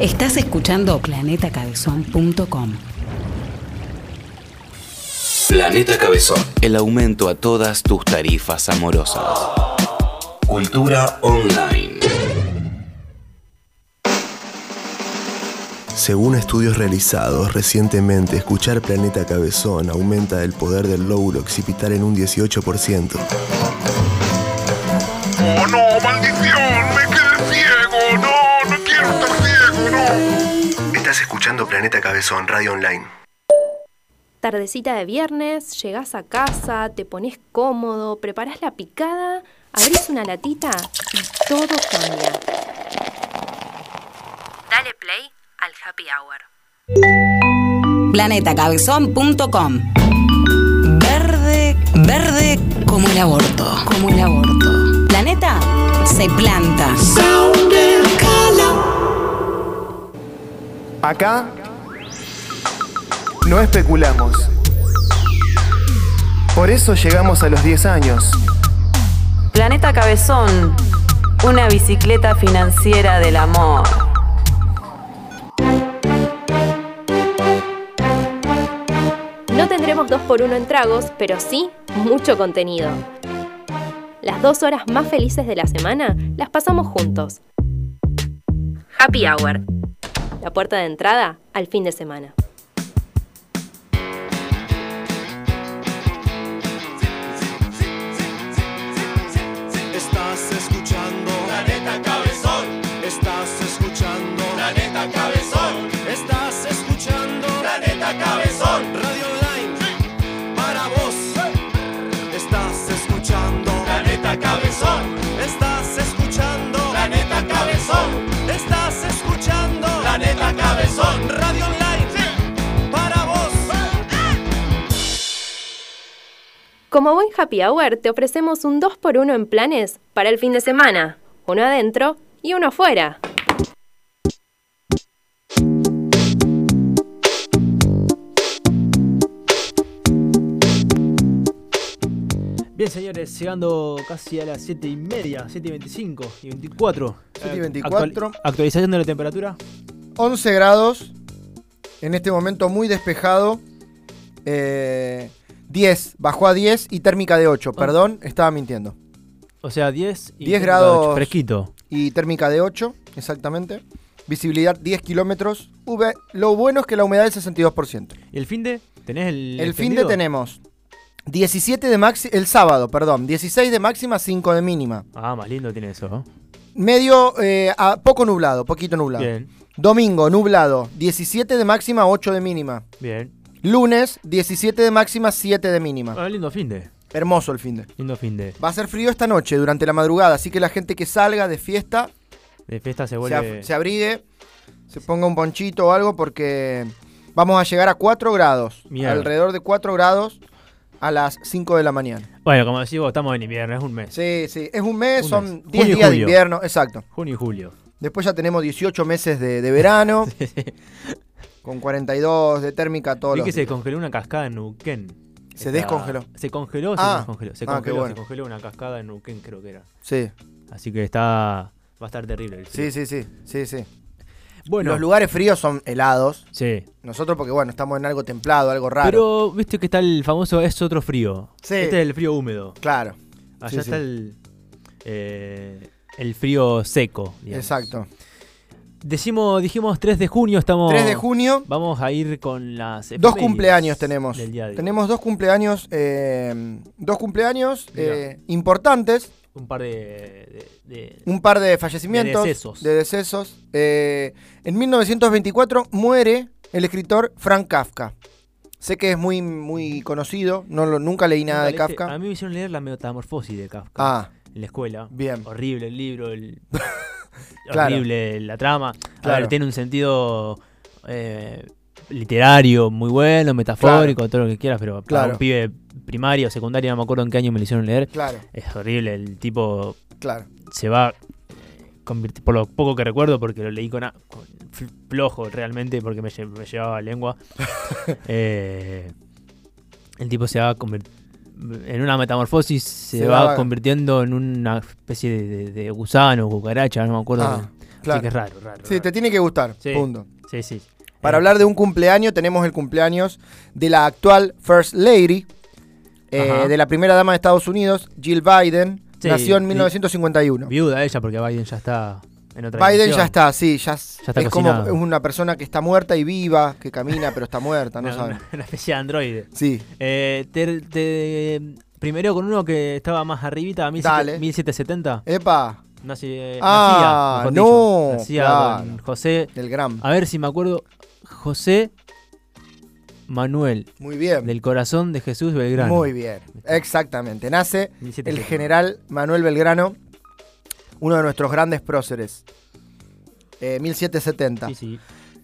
Estás escuchando planetacabezón.com. Planeta Cabezón. El aumento a todas tus tarifas amorosas. Cultura online. Según estudios realizados recientemente, escuchar Planeta Cabezón aumenta el poder del lóbulo occipital en un 18%. ¡Oh no, escuchando Planeta Cabezón, radio online. Tardecita de viernes, llegás a casa, te pones cómodo, preparás la picada, abrís una latita y todo cambia. Dale play al happy hour. planetacabezón.com. Verde, verde como el aborto, como el aborto. Planeta se planta. Acá no especulamos. Por eso llegamos a los 10 años. Planeta Cabezón, una bicicleta financiera del amor. No tendremos dos por uno en tragos, pero sí mucho contenido. Las dos horas más felices de la semana las pasamos juntos. Happy Hour. La puerta de entrada al fin de semana. Como buen happy hour, te ofrecemos un 2x1 en planes para el fin de semana. Uno adentro y uno afuera. Bien, señores, llegando casi a las 7 y media, 7 y 25 y 24. 7 y Eh, 24. actualización de la temperatura. 11 grados. En este momento muy despejado. Eh, 10, bajó a 10 y térmica de 8. Perdón, estaba mintiendo. O sea, 10 y 10 térmica de grados. ocho, fresquito. Y térmica de 8, exactamente. Visibilidad 10 kilómetros. V- Lo bueno es que la humedad es 62%. ¿Y el fin de? ¿Tenés el. El fin de tenemos 17 de máxima, el sábado, perdón, 16 de máxima, 5 de mínima. Ah, más lindo tiene eso, ¿no? Medio, eh, a- poco nublado, poquito nublado. Bien. Domingo, nublado, 17 de máxima, 8 de mínima. Bien. Lunes, 17 de máxima, 7 de mínima. Ah, lindo fin de. Hermoso el fin de. Lindo fin de. Va a ser frío esta noche, durante la madrugada, así que la gente que salga de fiesta De fiesta se se, vuelve. af- se abrigue, se ponga un ponchito o algo, porque vamos a llegar a 4 grados. Mierda. Alrededor de 4 grados a las 5 de la mañana. Bueno, como decís vos, estamos en invierno, es un mes. Sí, sí, es un mes, Un son mes. 10 Junio y días de invierno, exacto. Junio y julio. Después ya tenemos 18 meses de, de verano, con 42 de térmica todos Vi que se descongeló una cascada en Neuquén. Se descongeló. Se congeló, se Ah. descongeló. Se Ah, congeló, bueno. se congeló una cascada en Neuquén, creo que era. Sí. Así que está. Va a estar terrible el frío. Sí, sí, sí, sí, sí. Bueno. Los lugares fríos son helados. Sí. Nosotros porque, bueno, estamos en algo templado, algo raro. Pero viste que está el famoso es otro frío. Sí. Este es el frío húmedo. Claro. Allá Sí, está sí. el. eh, el frío seco. digamos. Exacto. Decimos, dijimos 3 de junio, estamos. 3 de junio. Vamos a ir con las. Dos cumpleaños tenemos. del día de hoy. Tenemos dos cumpleaños, eh, dos cumpleaños eh, importantes. Un par de. de- de- Un par de fallecimientos. De decesos. de decesos. Eh, en 1924 muere el escritor Frank Kafka. Sé que es muy, muy conocido, no lo- nunca leí nada de Kafka. A mí me hicieron leer la metamorfosis de Kafka. Ah. En la escuela. Bien. Horrible el libro. el- Claro. Horrible la trama. A Claro. ver, tiene un sentido eh, literario muy bueno, metafórico, todo lo que quieras, pero para Claro. un pibe primario o secundario, no me acuerdo en qué año me lo hicieron leer. Claro. Es horrible. El tipo Claro. se va. Por lo poco que recuerdo, porque lo leí con, a- con fl- flojo realmente, porque me, lle- me llevaba lengua. eh, el tipo se va a convertir en una metamorfosis, se, Se va va- convirtiendo en una especie de, de- gusano, cucaracha, no me acuerdo. Ah, Claro. Así que es raro, raro. Sí, te tiene que gustar. Sí. Punto. Sí, sí. Para Eh, hablar de un cumpleaños, tenemos el cumpleaños de la actual First Lady, eh, de la primera dama de Estados Unidos, Jill Biden. Sí, nació en vi- 1951. Viuda ella, porque Biden ya está en otra Biden dimensión. ya está, sí, ya, es- Ya está es como una persona que está muerta y viva, que camina pero está muerta, no Una, saben. una- especie de androide. Sí. Eh, te, te- primero con uno que estaba más arribita, 17- Dale. 1770. Epa, Nací, Ah, nacía, no. Nacía claro. José. del Gram. A ver si me acuerdo. José Manuel. Muy bien. Del corazón de Jesús Belgrano. Muy bien, exactamente. Nace el 1770. general Manuel Belgrano, uno de nuestros grandes próceres. Eh, 1770. Sí, sí.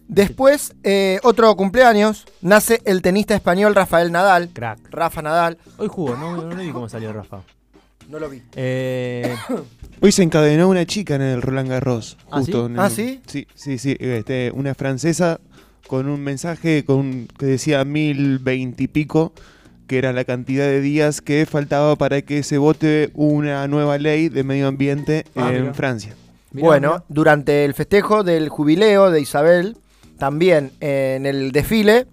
Después, eh, otro cumpleaños, nace el tenista español Rafael Nadal. Crack. Rafa Nadal. Hoy jugó, no, no vi cómo salió Rafa. No lo vi. Eh, Hoy se encadenó una chica en el Roland Garros. ¿Ah, Justo sí? en el- ¿Ah, sí? Sí, sí, sí. Este, una francesa con un mensaje con que decía mil veintipico, que era la cantidad de días que faltaba para que se vote una nueva ley de medio ambiente Ah, en mira. Francia. mirá, bueno, mirá. durante el festejo del jubileo de Isabel, también en el desfile,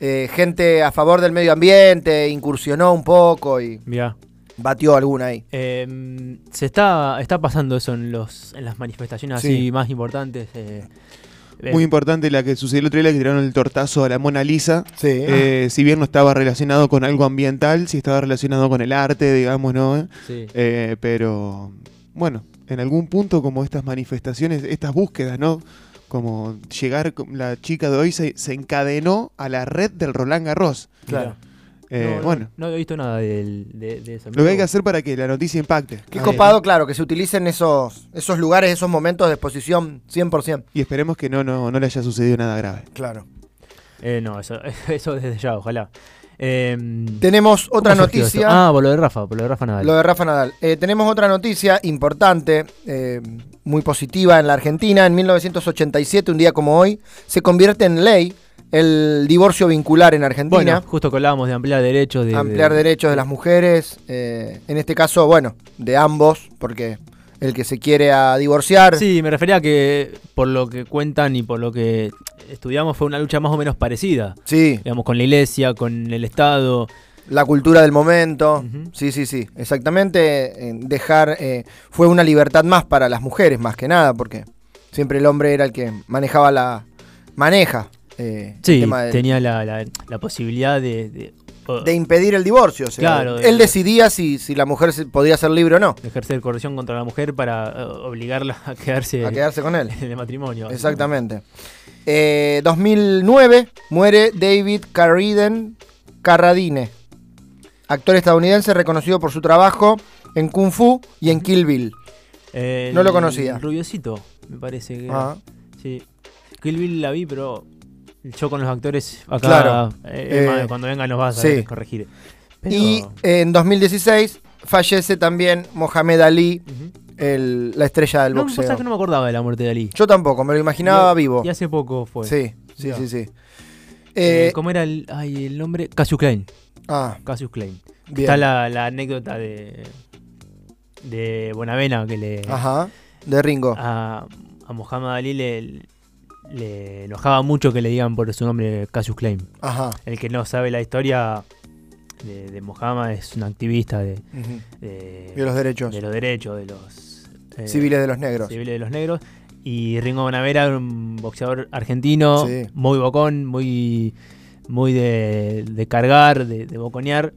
eh, gente a favor del medio ambiente incursionó un poco y Mirá. batió alguna ahí. Eh, se está, está pasando eso en los en las manifestaciones Sí. así más importantes. eh, eh, Muy importante la que sucedió el otro día, que tiraron el tortazo a la Mona Lisa. Sí. Eh, si bien no estaba relacionado con algo ambiental, sí estaba relacionado con el arte, digamos, ¿no? sí. Eh, pero, bueno, en algún punto como estas manifestaciones, estas búsquedas, ¿no? Como llegar, la chica de hoy se, se encadenó a la red del Roland Garros. Claro. Eh, No, no, bueno, No, he visto nada de, de eso. lo que hay que hacer para que la noticia impacte. Qué Ah, copado, claro, que se utilicen esos, esos lugares, esos momentos de exposición 100%. Y esperemos que no, no, no le haya sucedido nada grave. Claro. Eh, no, eso, eso desde ya, ojalá. Eh, Tenemos otra ¿cómo surgió noticia. esto? Ah, por lo de Rafa, por lo de Rafa Nadal. Lo de Rafa Nadal. Eh, tenemos otra noticia importante, eh, muy positiva en la Argentina. En 1987, un día como hoy, se convierte en ley el divorcio vincular en Argentina. Bueno, justo que hablábamos de ampliar derechos. De, ampliar de- derechos de las mujeres. eh, en este caso, bueno, de ambos, porque el que se quiere a divorciar. Sí, me refería a que por lo que cuentan y por lo que estudiamos fue una lucha más o menos parecida. Sí, Digamos, con la iglesia, con el Estado. la cultura del momento. Sí, sí, sí. Exactamente. eh, dejar. eh, fue una libertad más para las mujeres, más que nada, porque siempre el hombre era el que manejaba la. maneja. Eh, el Sí, tema tenía la, la- la posibilidad de, de- o- de impedir el divorcio. o sea, Claro, él de- decidía si, si la mujer podía ser libre o no. ejercer coerción contra la mujer para eh, obligarla a quedarse A quedarse con él. en el matrimonio. Exactamente. Eh, 2009 muere David Carradine, Carradine, actor estadounidense reconocido por su trabajo en Kung Fu y en Kill Bill. El No lo conocía. Rubiosito, me parece que. Ah. Sí. Kill Bill la vi, pero yo con los actores acá. Claro. eh, Eh, cuando vengan nos vas a sí. corregir. Pero- Y en 2016 fallece también Mohamed Ali, el- la estrella del no, boxeo. pasa que no me acordaba de la muerte de Ali. Yo tampoco, me lo imaginaba vivo. Y hace poco fue. Sí, sí, sí, sí. Eh, Eh, ¿Cómo era el, ay, el nombre? Cassius Klein. ah, Cassius Klein. bien. Está la, la anécdota de. de Bonavena que le. Ajá, de Ringo. A, a Mohamed Ali le, le enojaba mucho que le digan por su nombre Cassius Klein. Ajá. El que no sabe la historia de, de Mohammed es un activista de, de, De los derechos. de los derechos de los eh, Civiles de los negros. civiles de los negros. Y Ringo Bonavera era un boxeador argentino, Sí. muy bocón, muy, muy de, de cargar, de, de boconear.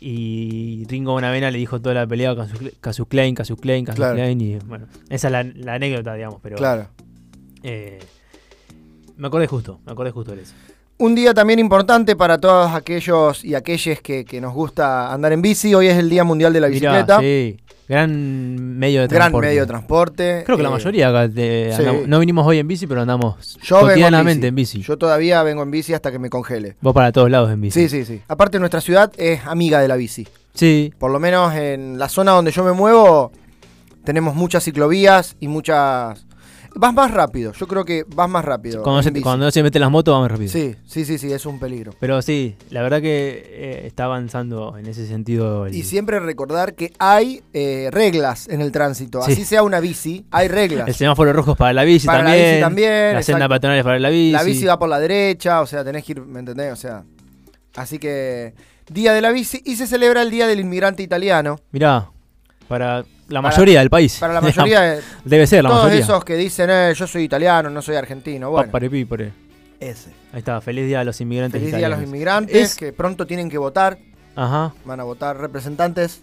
Y Ringo Bonavena le dijo toda la pelea a Cassius Klein, Cassius Klein, Cassius. Klein. Y bueno, esa es la, la anécdota, digamos. Pero Claro. eh, me acordé justo, me acordé justo de eso. Un día también importante para todos aquellos y aquellas que, que nos gusta andar en bici. Hoy es el Día Mundial de la Mirá, Bicicleta. sí, gran medio de Gran transporte. medio de transporte. Creo que la Eh, mayoría acá te- sí. andamos- no vinimos hoy en bici, pero andamos Yo cotidianamente en bici. Yo todavía vengo en bici hasta que me congele. Vos para todos lados en bici. Sí, sí, sí. Aparte, nuestra ciudad es amiga de la bici. Sí, Por lo menos en la zona donde yo me muevo, tenemos muchas ciclovías y muchas. Vas más rápido. Yo creo que vas más rápido. Cuando, se, cuando se meten las motos, vamos rápido. Sí, sí, sí, sí, es un peligro. Pero sí, la verdad que eh, está avanzando en ese sentido. el- Y siempre recordar que hay eh, reglas en el tránsito. Sí. Así sea una bici, hay reglas. El semáforo rojo es para la bici Para la también. bici también, La senda peatonal es para la bici. La bici va por la derecha, o sea, tenés que ir, ¿me entendés? O sea, así que Día de la Bici y se celebra el Día del Inmigrante Italiano. Mirá, para la Para- mayoría del país. Para la mayoría de, Debe ser la todos mayoría. esos que dicen, eh, yo soy italiano, no soy argentino. Bueno, Papare pípore. ese. Ahí está, feliz día a los inmigrantes Feliz Día a los inmigrantes Es- que pronto tienen que votar. Ajá. Van a votar representantes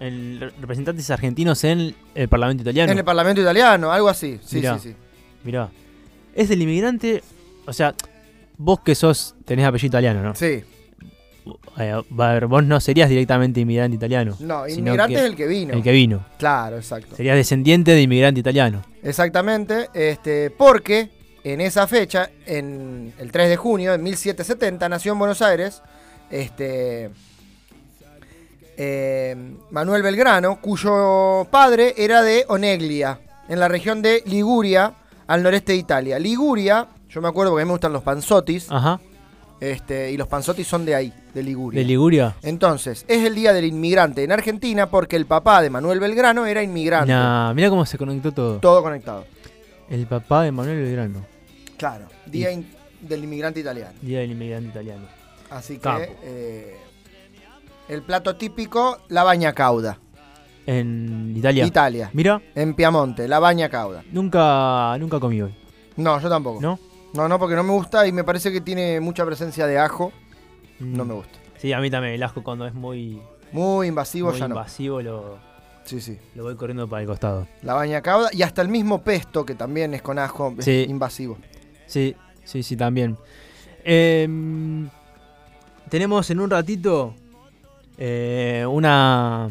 El re- representantes argentinos en el Parlamento italiano. en el Parlamento italiano, algo así. Sí, Mirá. sí, sí. Mirá. Es del inmigrante. O sea, vos que sos. tenés apellido italiano, ¿no? Sí. Eh, va a ver, vos no serías directamente inmigrante italiano. No, inmigrante es el que vino. El que vino. Claro, exacto. Serías descendiente de inmigrante italiano. Exactamente, este, porque en esa fecha, en el 3 de junio de 1770, nació en Buenos Aires este, eh, Manuel Belgrano, cuyo padre era de Oneglia, en la región de Liguria, al noreste de Italia. Liguria, yo me acuerdo porque a mí me gustan los panzotis, Ajá. Este, y los panzotis son de ahí, de Liguria. De Liguria. Entonces, es el Día del Inmigrante en Argentina porque el papá de Manuel Belgrano era inmigrante. Nah, mirá cómo se conectó todo. Todo conectado. El papá de Manuel Belgrano. Claro, Día in- del Inmigrante Italiano. Día del inmigrante italiano. Así que eh, el plato típico, la baña cauda. En Italia. Italia. Mira, En Piamonte, la baña cauda. nunca, nunca comí hoy. No, yo tampoco. ¿No? No, no, porque no me gusta y me parece que tiene mucha presencia de ajo. No me gusta. Mm. Sí, a mí también. El asco cuando es muy, Muy invasivo muy ya no. invasivo lo, Sí, sí. lo voy corriendo para el costado. La baña cauda y hasta el mismo pesto que también es con ajo, es Sí. invasivo. Sí, sí, sí, también. Em, tenemos en un ratito eh, una,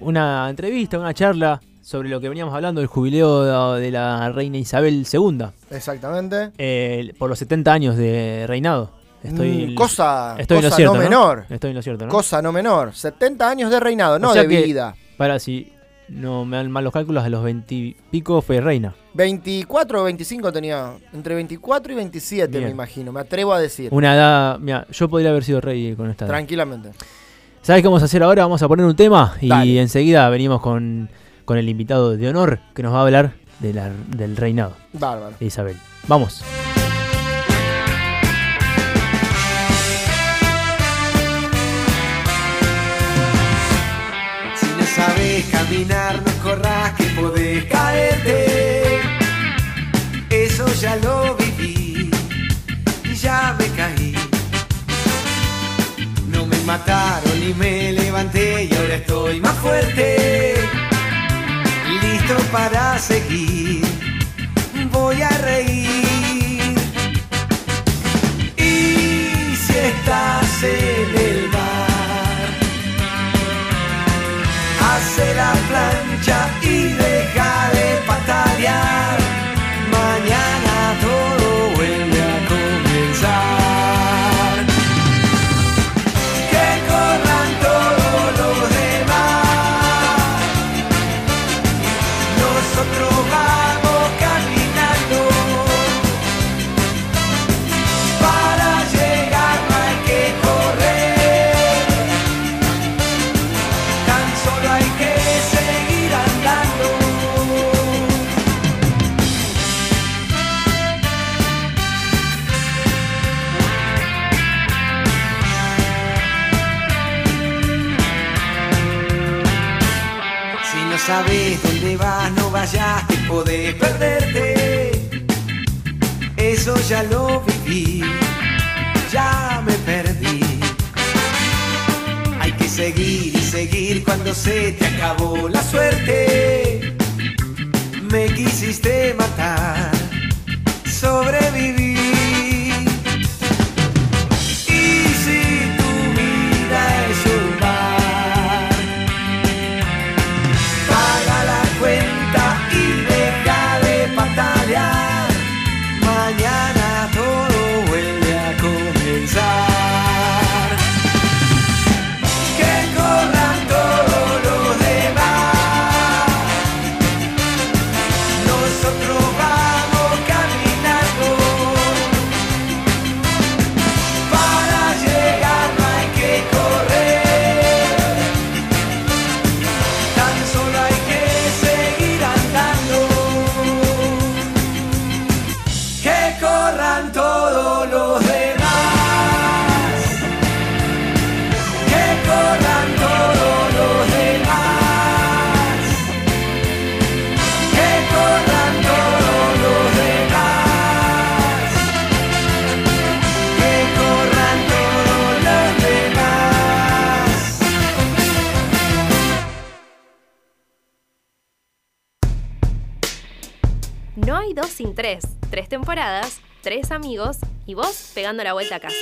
una entrevista, una charla sobre lo que veníamos hablando, el jubileo de la reina Isabel II, Exactamente. eh, por los 70 años de reinado. Estoy, Mm, cosa estoy cosa cierto, no ¿no? menor. Estoy en lo cierto, ¿no? Cosa no menor. 70 años de reinado, no O sea de que- vida. Para, si no me dan mal los cálculos, a los 20 y pico fue reina. 24 o 25 tenía. Entre 24 y 27, Bien. me imagino. Me atrevo a decir. Una edad, mira, yo podría haber sido rey con esta edad. Tranquilamente. ¿Sabes qué vamos a hacer ahora? Vamos a poner un tema y Dale. enseguida venimos con, con el invitado de honor que nos va a hablar de la- del reinado Bárbaro. de Isabel. Vamos. Si no sabes caminar, no corras que podés caerte. Eso ya lo viví y ya me caí. No me mataron ni me levanté y ahora estoy más fuerte. Para seguir, voy a reír. Y si estás en el mar, hace la plancha sabes dónde vas, no vayas, que podés perderte. Eso ya lo viví, ya me perdí. Hay que seguir y seguir cuando se te acabó la suerte. Me quisiste matar, sobreviví. Tres amigos y vos pegando la vuelta a casa.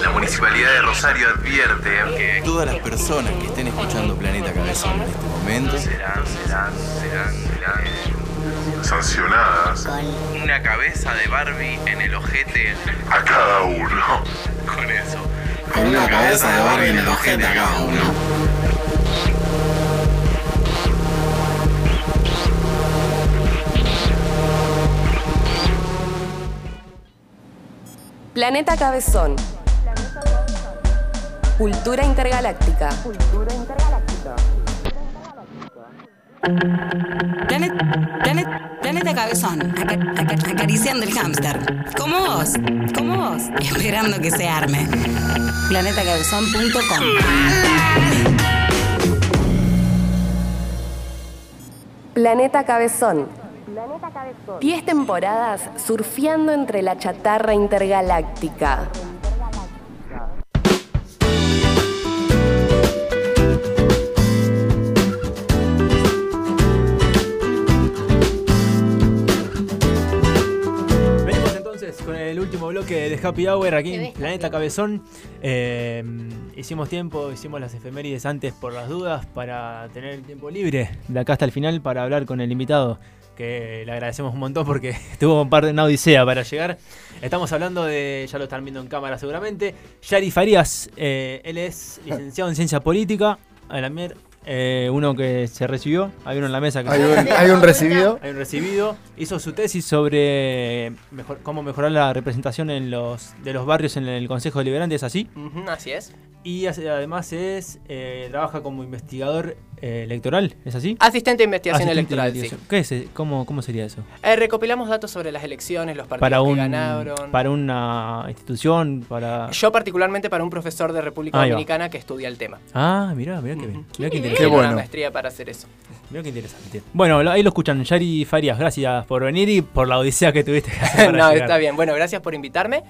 La Municipalidad de Rosario advierte que todas las personas que estén escuchando Planeta Cabezón en este momento serán, serán, serán, serán sancionadas una cabeza de Barbie en el ojete a cada uno. con eso. Una cabeza de Barbie en el ojete a cada uno. Planeta Cabezón. Cultura intergaláctica. Planet, planet, planeta Cabezón, aca- aca- acariciando el hámster. Como vos, como vos, esperando que se arme. Planetacabezón.com Planeta Cabezón. 10 temporadas surfeando entre la chatarra intergaláctica. Venimos entonces con el último bloque de Happy Hour aquí en Planeta Cabezón. Eh, hicimos tiempo, hicimos las efemérides antes por las dudas para tener el tiempo libre de acá hasta el final para hablar con el invitado. Que le agradecemos un montón porque estuvo un par de una odisea para llegar. Estamos hablando de, ya lo están viendo en cámara seguramente, Yari Farías. Eh, él es licenciado en ciencia política. A la eh, uno que se recibió, hay uno en la mesa que Hay un- hay un recibido. Hay un recibido. Hizo su tesis sobre mejor- cómo mejorar la representación en los, de los barrios en el Consejo Deliberante, ¿es así? Así es. Y además es eh, trabaja como investigador electoral, ¿es así? Asistente de investigación Asistente de electoral, investigación. ¿Qué es? eh? ¿Cómo, ¿Cómo sería eso? Eh, recopilamos datos sobre las elecciones, los partidos Para, que un, ganaron. para una institución, para... Yo particularmente para un profesor de República Ahí va. Dominicana que estudia el tema. Ah, mirá, mirá qué bien. Mirá qué interesante. una maestría para hacer eso. Mirá qué interesante. Bueno, ahí lo escuchan. Yari Farias, gracias por venir y por la odisea que tuviste que hacer para no, llegar. está bien. Bueno, gracias por invitarme.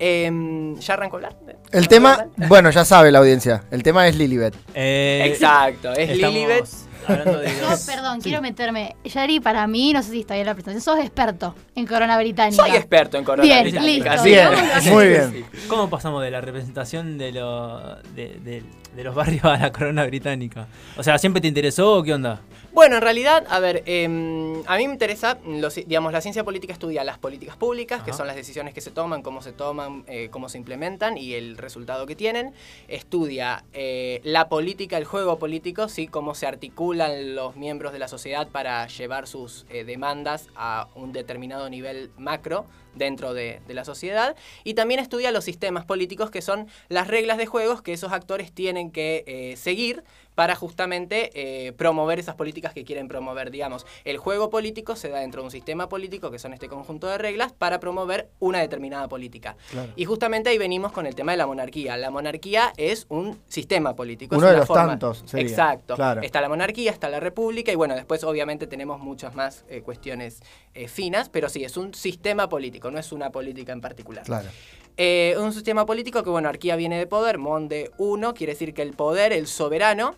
Em, ¿Ya arrancó hablar? El tema, bueno, ya sabe la audiencia. El tema es Lilibet. Eh, Exacto, es estamos Lilibet. hablando de Yo, perdón, quiero meterme. Yari, para mí, no sé si está bien la presentación, sos experto en corona británica. Soy experto en corona Bien, británica. listo. Bien, muy bien. ¿Cómo pasamos de la representación de, lo- de, de- de los barrios a la corona británica? O sea, ¿siempre te interesó o qué onda? Bueno, en realidad, a ver, em, a mí me interesa, los- digamos, la ciencia política estudia las políticas públicas, que son las decisiones que se toman, cómo se toman, eh, cómo se implementan y el resultado que tienen. Estudia eh, la política, el juego político, sí, cómo se articulan los miembros de la sociedad para llevar sus eh, demandas a un determinado nivel macro dentro de, de la sociedad. Y también estudia los sistemas políticos, que son las reglas de juegos que esos actores tienen que seguir para justamente eh, promover esas políticas que quieren promover. Digamos, el juego político se da dentro de un sistema político, que son este conjunto de reglas, para promover una determinada política. Claro. Y justamente ahí venimos con el tema de la monarquía. La monarquía es un sistema político. es Uno de una los forma- tantos sería. Exacto. Claro. Está la monarquía, está la república y bueno, después obviamente tenemos muchas más eh, cuestiones eh, finas, pero sí, es un sistema político, no es una política en particular. Claro. Eh, un sistema político que, bueno, arquía viene de poder, monde 1, quiere decir que el poder, el soberano,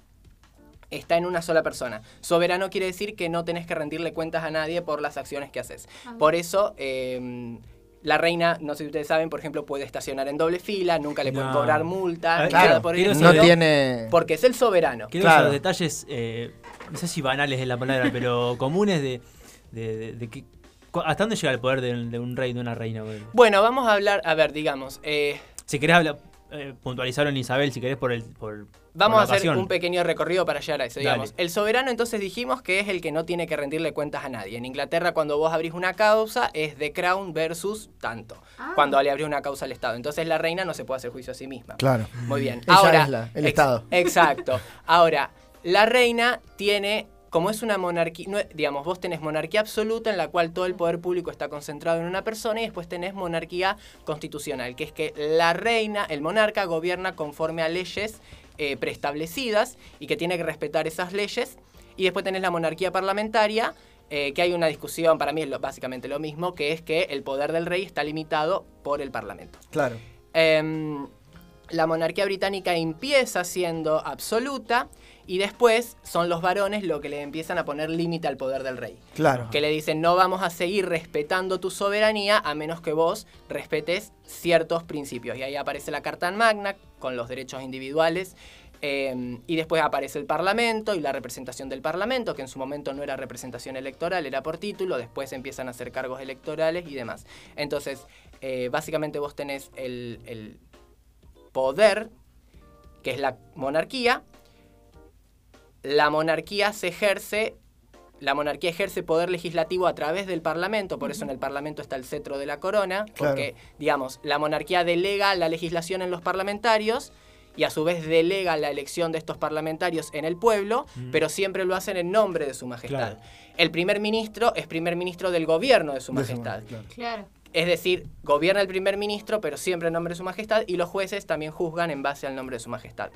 está en una sola persona. Soberano quiere decir que no tenés que rendirle cuentas a nadie por las acciones que haces. Por eso, eh, la reina, no sé si ustedes saben, por ejemplo, puede estacionar en doble fila, nunca le pueden No. cobrar multa, Ah, nada claro, por el No tiene. Porque es el soberano. Quiero Claro. esos detalles, eh, no sé si banales es la palabra, pero comunes de, de, de- de que- ¿Hasta dónde llega el poder de, de un rey, de una reina? güey? Bueno, vamos a hablar, a ver, digamos, eh, Si querés hablar, eh, puntualizarlo en Isabel, si querés por el... Por, Vamos por a hacer un pequeño recorrido para llegar a eso. Dale. Digamos. El soberano entonces dijimos que es el que no tiene que rendirle cuentas a nadie. En Inglaterra cuando vos abrís una causa es The Crown versus tanto. Ah. Cuando le abrís una causa al Estado. Entonces la reina no se puede hacer juicio a sí misma. Claro. Muy bien. Ella Ahora, es la- el ex- Estado. Exacto. Ahora, la reina tiene, como es una monarquía, no digamos, vos tenés monarquía absoluta en la cual todo el poder público está concentrado en una persona y después tenés monarquía constitucional, que es que la reina, el monarca, gobierna conforme a leyes eh, preestablecidas y que tiene que respetar esas leyes. Y después tenés la monarquía parlamentaria, eh, que hay una discusión, para mí es lo- básicamente lo mismo, que es que el poder del rey está limitado por el parlamento. Claro. Em, la monarquía británica empieza siendo absoluta y después son los varones lo que le empiezan a poner límite al poder del rey. Claro. Que le dicen, no vamos a seguir respetando tu soberanía a menos que vos respetes ciertos principios. Y ahí aparece la Carta Magna con los derechos individuales. eh, y después aparece el Parlamento y la representación del Parlamento, que en su momento no era representación electoral, era por título, después empiezan a hacer cargos electorales y demás. Entonces, eh, básicamente vos tenés el, el poder, que es la monarquía. La monarquía se ejerce, la monarquía ejerce poder legislativo a través del Parlamento, por eso en el Parlamento está el cetro de la corona, porque, digamos, la monarquía delega la legislación en los parlamentarios y a su vez delega la elección de estos parlamentarios en el pueblo, Mm. pero siempre lo hacen en nombre de su majestad. Claro. El primer ministro es primer ministro del gobierno de su De su majestad. Claro. Es decir, gobierna el primer ministro, pero siempre en nombre de su majestad, y los jueces también juzgan en base al nombre de su majestad.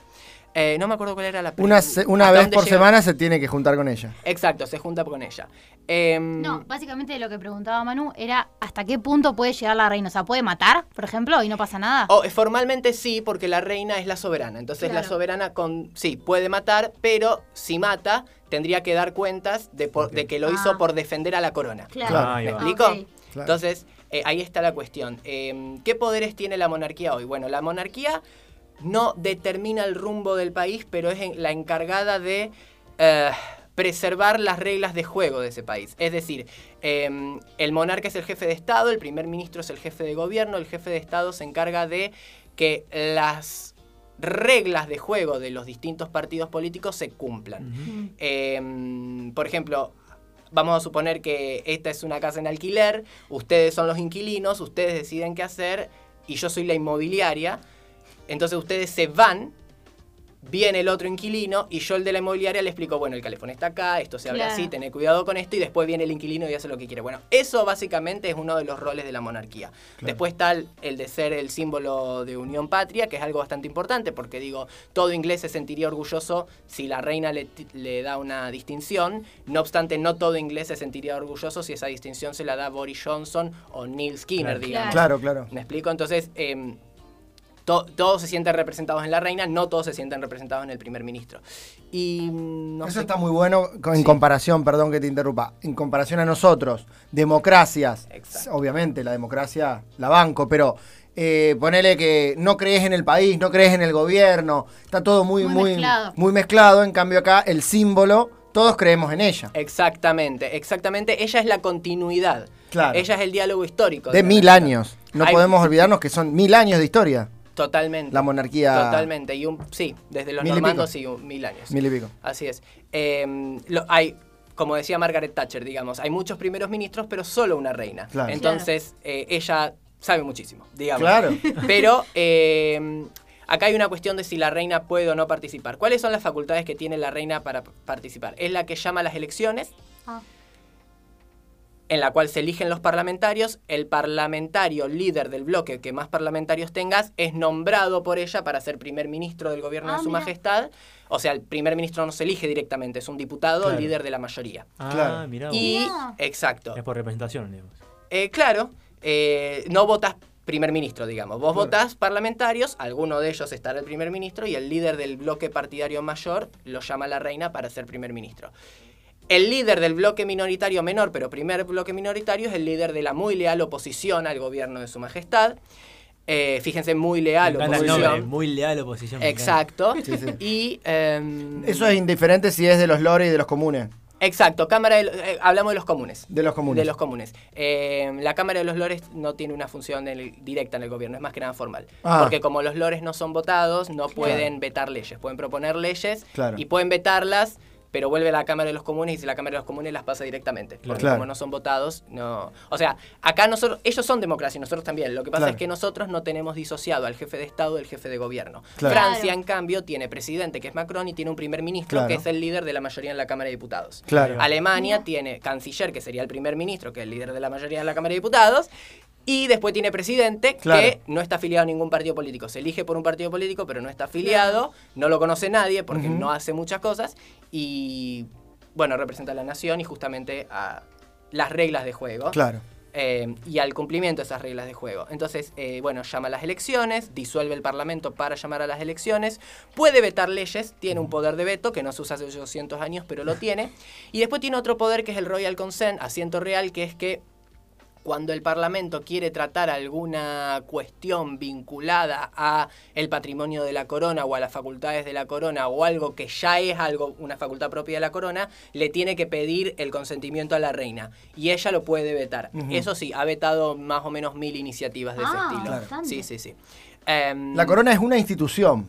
Eh, no me acuerdo cuál era la Una, se- una ¿Hasta vez por llega? semana se tiene que juntar con ella. Exacto, se junta con ella. Em, No, básicamente lo que preguntaba Manu era hasta qué punto puede llegar la reina. O sea, ¿puede matar, por ejemplo, y no pasa nada? o, eh, formalmente sí, porque la reina es la soberana. Entonces la soberana con sí puede matar, pero si mata tendría que dar cuentas de, por- de que lo hizo Ah. por defender a la corona. Claro. Claro. ¿Me explico? Entonces, eh, ahí está la cuestión. Eh, ¿Qué poderes tiene la monarquía hoy? Bueno, la monarquía no determina el rumbo del país, pero es en- la encargada de eh, preservar las reglas de juego de ese país. Es decir, eh, el monarca es el jefe de Estado, el primer ministro es el jefe de gobierno, el jefe de Estado se encarga de que las reglas de juego de los distintos partidos políticos se cumplan. Eh, por ejemplo, vamos a suponer que esta es una casa en alquiler, ustedes son los inquilinos, ustedes deciden qué hacer y yo soy la inmobiliaria. Entonces ustedes se van, viene el otro inquilino y yo el de la inmobiliaria le explico, bueno, el calefón está acá, esto se abre Claro. así, tené cuidado con esto y después viene el inquilino y hace lo que quiere. Bueno, eso básicamente es uno de los roles de la monarquía. Después está el, el de ser el símbolo de unión patria, que es algo bastante importante porque digo, todo inglés se sentiría orgulloso si la reina le da una distinción. No obstante, no todo inglés se sentiría orgulloso si esa distinción se la da Boris Johnson o Neil Skinner, Claro. digamos. Claro, claro. ¿Me explico? Entonces, em, to- todos se sienten representados en la reina, no todos se sienten representados en el primer ministro. Y mm, no Eso sé- está muy bueno en Sí. comparación, perdón que te interrumpa, en comparación a nosotros, democracias. Exacto. Obviamente la democracia la banco, pero eh, ponele que no crees en el país, no crees en el gobierno, está todo muy, Muy muy, mezclado. muy mezclado. En cambio acá el símbolo, todos creemos en ella. Exactamente, exactamente. Ella es la continuidad. Claro. Ella es el diálogo histórico. De mil años. No Hay- podemos olvidarnos que son mil años de historia. Totalmente. La monarquía. Totalmente. Y un, sí, desde los Mil y normandos, sí, un- mil años. Mil y pico. Así es. Eh, lo- hay, como decía Margaret Thatcher, digamos, hay muchos primeros ministros, pero solo una reina. Claro. Entonces, eh, ella sabe muchísimo, digamos. Claro. Pero eh, acá hay una cuestión de si la reina puede o no participar. ¿Cuáles son las facultades que tiene la reina para participar? Es la que llama a las elecciones, Ah. En la cual se eligen los parlamentarios. El parlamentario líder del bloque que más parlamentarios tengas es nombrado por ella para ser primer ministro del gobierno Ah, de su mira. majestad. O sea, el primer ministro no se elige directamente, es un diputado, Claro. líder de la mayoría. Ah, Claro. mirá. Y, Mirá. exacto. Es por representación, digamos. Eh, claro, eh, no votas primer ministro, digamos. Vos Claro. votás parlamentarios, alguno de ellos estará el primer ministro y el líder del bloque partidario mayor lo llama a la reina para ser primer ministro. El líder del bloque minoritario menor, pero primer bloque minoritario, es el líder de la muy leal oposición al gobierno de su majestad. Eh, fíjense, muy leal Me encanta el oposición. nombre, muy leal oposición. Exacto. Sí, sí. Y em, Eso es indiferente si es de los lores y de los comunes. exacto, Cámara de, eh, hablamos de los comunes. De los comunes. De los comunes. Eh, la Cámara de los Lores no tiene una función en el- directa en el gobierno, es más que nada formal. Ah. Porque como los lores no son votados, no pueden vetar leyes. Pueden proponer leyes Claro. y pueden vetarlas, pero vuelve a la Cámara de los Comunes y si la Cámara de los Comunes las pasa directamente. Porque Claro. como no son votados, no... O sea, acá nosotros, ellos son democracia y nosotros también. Lo que pasa Claro. es que nosotros no tenemos disociado al jefe de Estado del jefe de gobierno. Claro. Francia, en cambio, tiene presidente, que es Macron, y tiene un primer ministro, Claro. que es el líder de la mayoría en la Cámara de Diputados. Claro. Alemania tiene canciller, que sería el primer ministro, que es el líder de la mayoría de la Cámara de Diputados. Y después tiene presidente, Claro. que no está afiliado a ningún partido político. Se elige por un partido político, pero no está afiliado. No lo conoce nadie porque no hace muchas cosas. Y, bueno, representa a la nación y justamente a las reglas de juego. Claro. eh, y al cumplimiento de esas reglas de juego. Entonces, eh, bueno, llama a las elecciones, disuelve el Parlamento para llamar a las elecciones, puede vetar leyes, tiene un poder de veto que no se usa hace 200 años, pero lo tiene, y después tiene otro poder que es el Royal Consent, asiento real, que es que cuando el Parlamento quiere tratar alguna cuestión vinculada a el patrimonio de la corona o a las facultades de la corona o algo que ya es algo una facultad propia de la corona, le tiene que pedir el consentimiento a la reina y ella lo puede vetar. Eso sí, ha vetado más o menos mil iniciativas de ese Ah, estilo. bastante. Sí, sí, sí. Em, La corona es una institución.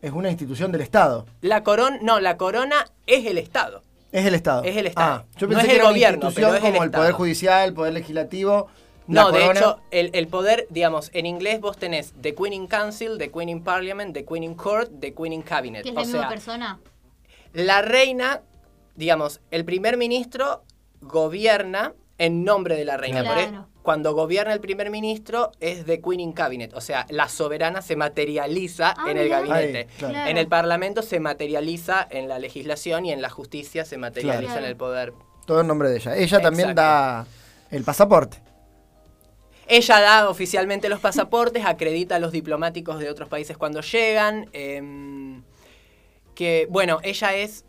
Es una institución del Estado. la corona, no, la corona es el Estado. Es el Estado. Es el Estado. Ah, yo No es que el era gobierno, una institución pero es el como el Poder. Judicial, el Poder Legislativo. la No, de hecho, el, el poder, digamos, en inglés vos tenés The Queen in Council, The Queen in Parliament, The Queen in Court, The Queen in Cabinet. Que es o la misma persona. la reina, digamos, el primer ministro gobierna en nombre de la reina. Claro. Por e- cuando gobierna el primer ministro es The Queen in Cabinet, o sea, la soberana se materializa Ah, en el mirá. gabinete. Ahí, claro. En el parlamento se materializa en la legislación y en la justicia se materializa Claro. en el poder. Todo en nombre de ella. Ella también Exacto. da el pasaporte. Ella da oficialmente los pasaportes, acredita a los diplomáticos de otros países cuando llegan. em, que, bueno, ella es,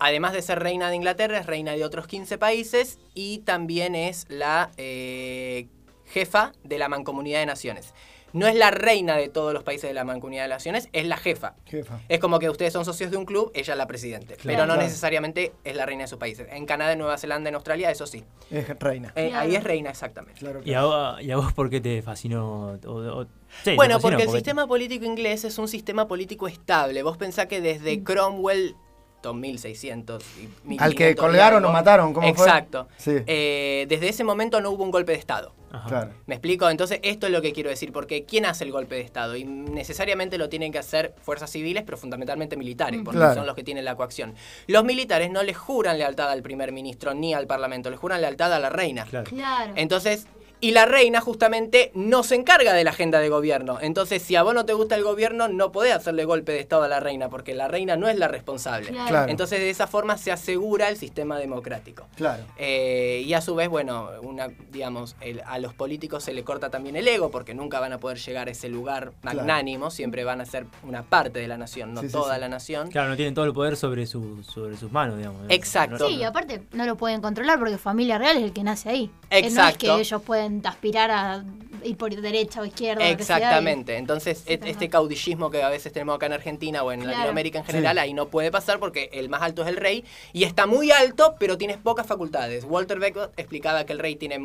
además de ser reina de Inglaterra, es reina de otros 15 países y también es la eh, jefa de la Mancomunidad de Naciones. No es la reina de todos los países de la Mancomunidad de Naciones, es la jefa. Jefa. Es como que ustedes son socios de un club, ella es la presidente. Claro. pero no Claro. necesariamente es la reina de sus países. En Canadá, en Nueva Zelanda, en Australia, eso sí. Es reina. Eh, Claro. Ahí es reina, exactamente. Claro, ¿Y a, vos, y a vos por qué te fascinó? O- o- sí, te bueno, fascinó, porque el sistema político inglés es un sistema político estable. Vos pensás que desde. Cromwell, 2600 y Al que 1500 y colgaron o mataron, ¿cómo fue? Exacto. Sí. Eh, desde ese momento no hubo un golpe de Estado. Ajá. Claro. ¿Me explico? Entonces, esto es lo que quiero decir, porque ¿quién hace el golpe de Estado? Y necesariamente lo tienen que hacer fuerzas civiles, pero fundamentalmente militares, porque Claro. son los que tienen la coacción. Los militares no les juran lealtad al primer ministro ni al parlamento, les juran lealtad a la reina. Claro. Claro. Entonces, y la reina justamente no se encarga de la agenda de gobierno. Entonces, si a vos no te gusta el gobierno, no podés hacerle golpe de Estado a la reina, porque la reina no es la responsable. Claro. Claro. Entonces, de esa forma se asegura el sistema democrático. Claro. Eh, y a su vez, bueno, una, digamos, el- a los políticos se le corta también el ego porque nunca van a poder llegar a ese lugar magnánimo, siempre van a ser una parte de la nación, no Sí, toda sí. la nación. Claro, no tienen todo el poder sobre, su, sobre sus manos, digamos. Exacto. Sí, y aparte no lo pueden controlar porque familia real es el que nace ahí. Eh, No es Exacto. que ellos pueden aspirar a ir por derecha o izquierda. Exactamente. Entonces, Sí, ajá. este caudillismo que a veces tenemos acá en Argentina o en Claro. Latinoamérica en general, ahí no puede pasar porque el más alto es el rey y está muy alto, pero tienes pocas facultades. Walter Beckett explicaba que el rey tiene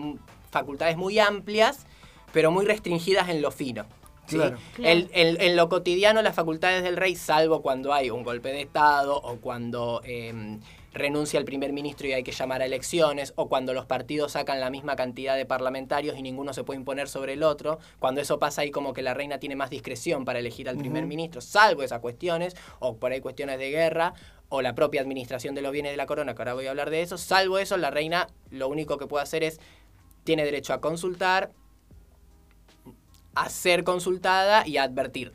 facultades muy amplias, pero muy restringidas en lo fino. ¿sí? Claro. Claro. El- el- en lo cotidiano, las facultades del rey, salvo cuando hay un golpe de Estado o cuando eh, renuncia el primer ministro y hay que llamar a elecciones, o cuando los partidos sacan la misma cantidad de parlamentarios y ninguno se puede imponer sobre el otro, cuando eso pasa ahí como que la reina tiene más discreción para elegir al primer ministro, salvo esas cuestiones, o por ahí cuestiones de guerra, o la propia administración de los bienes de la corona, que ahora voy a hablar de eso, salvo eso, la reina lo único que puede hacer es, tiene derecho a consultar, a ser consultada y a advertir.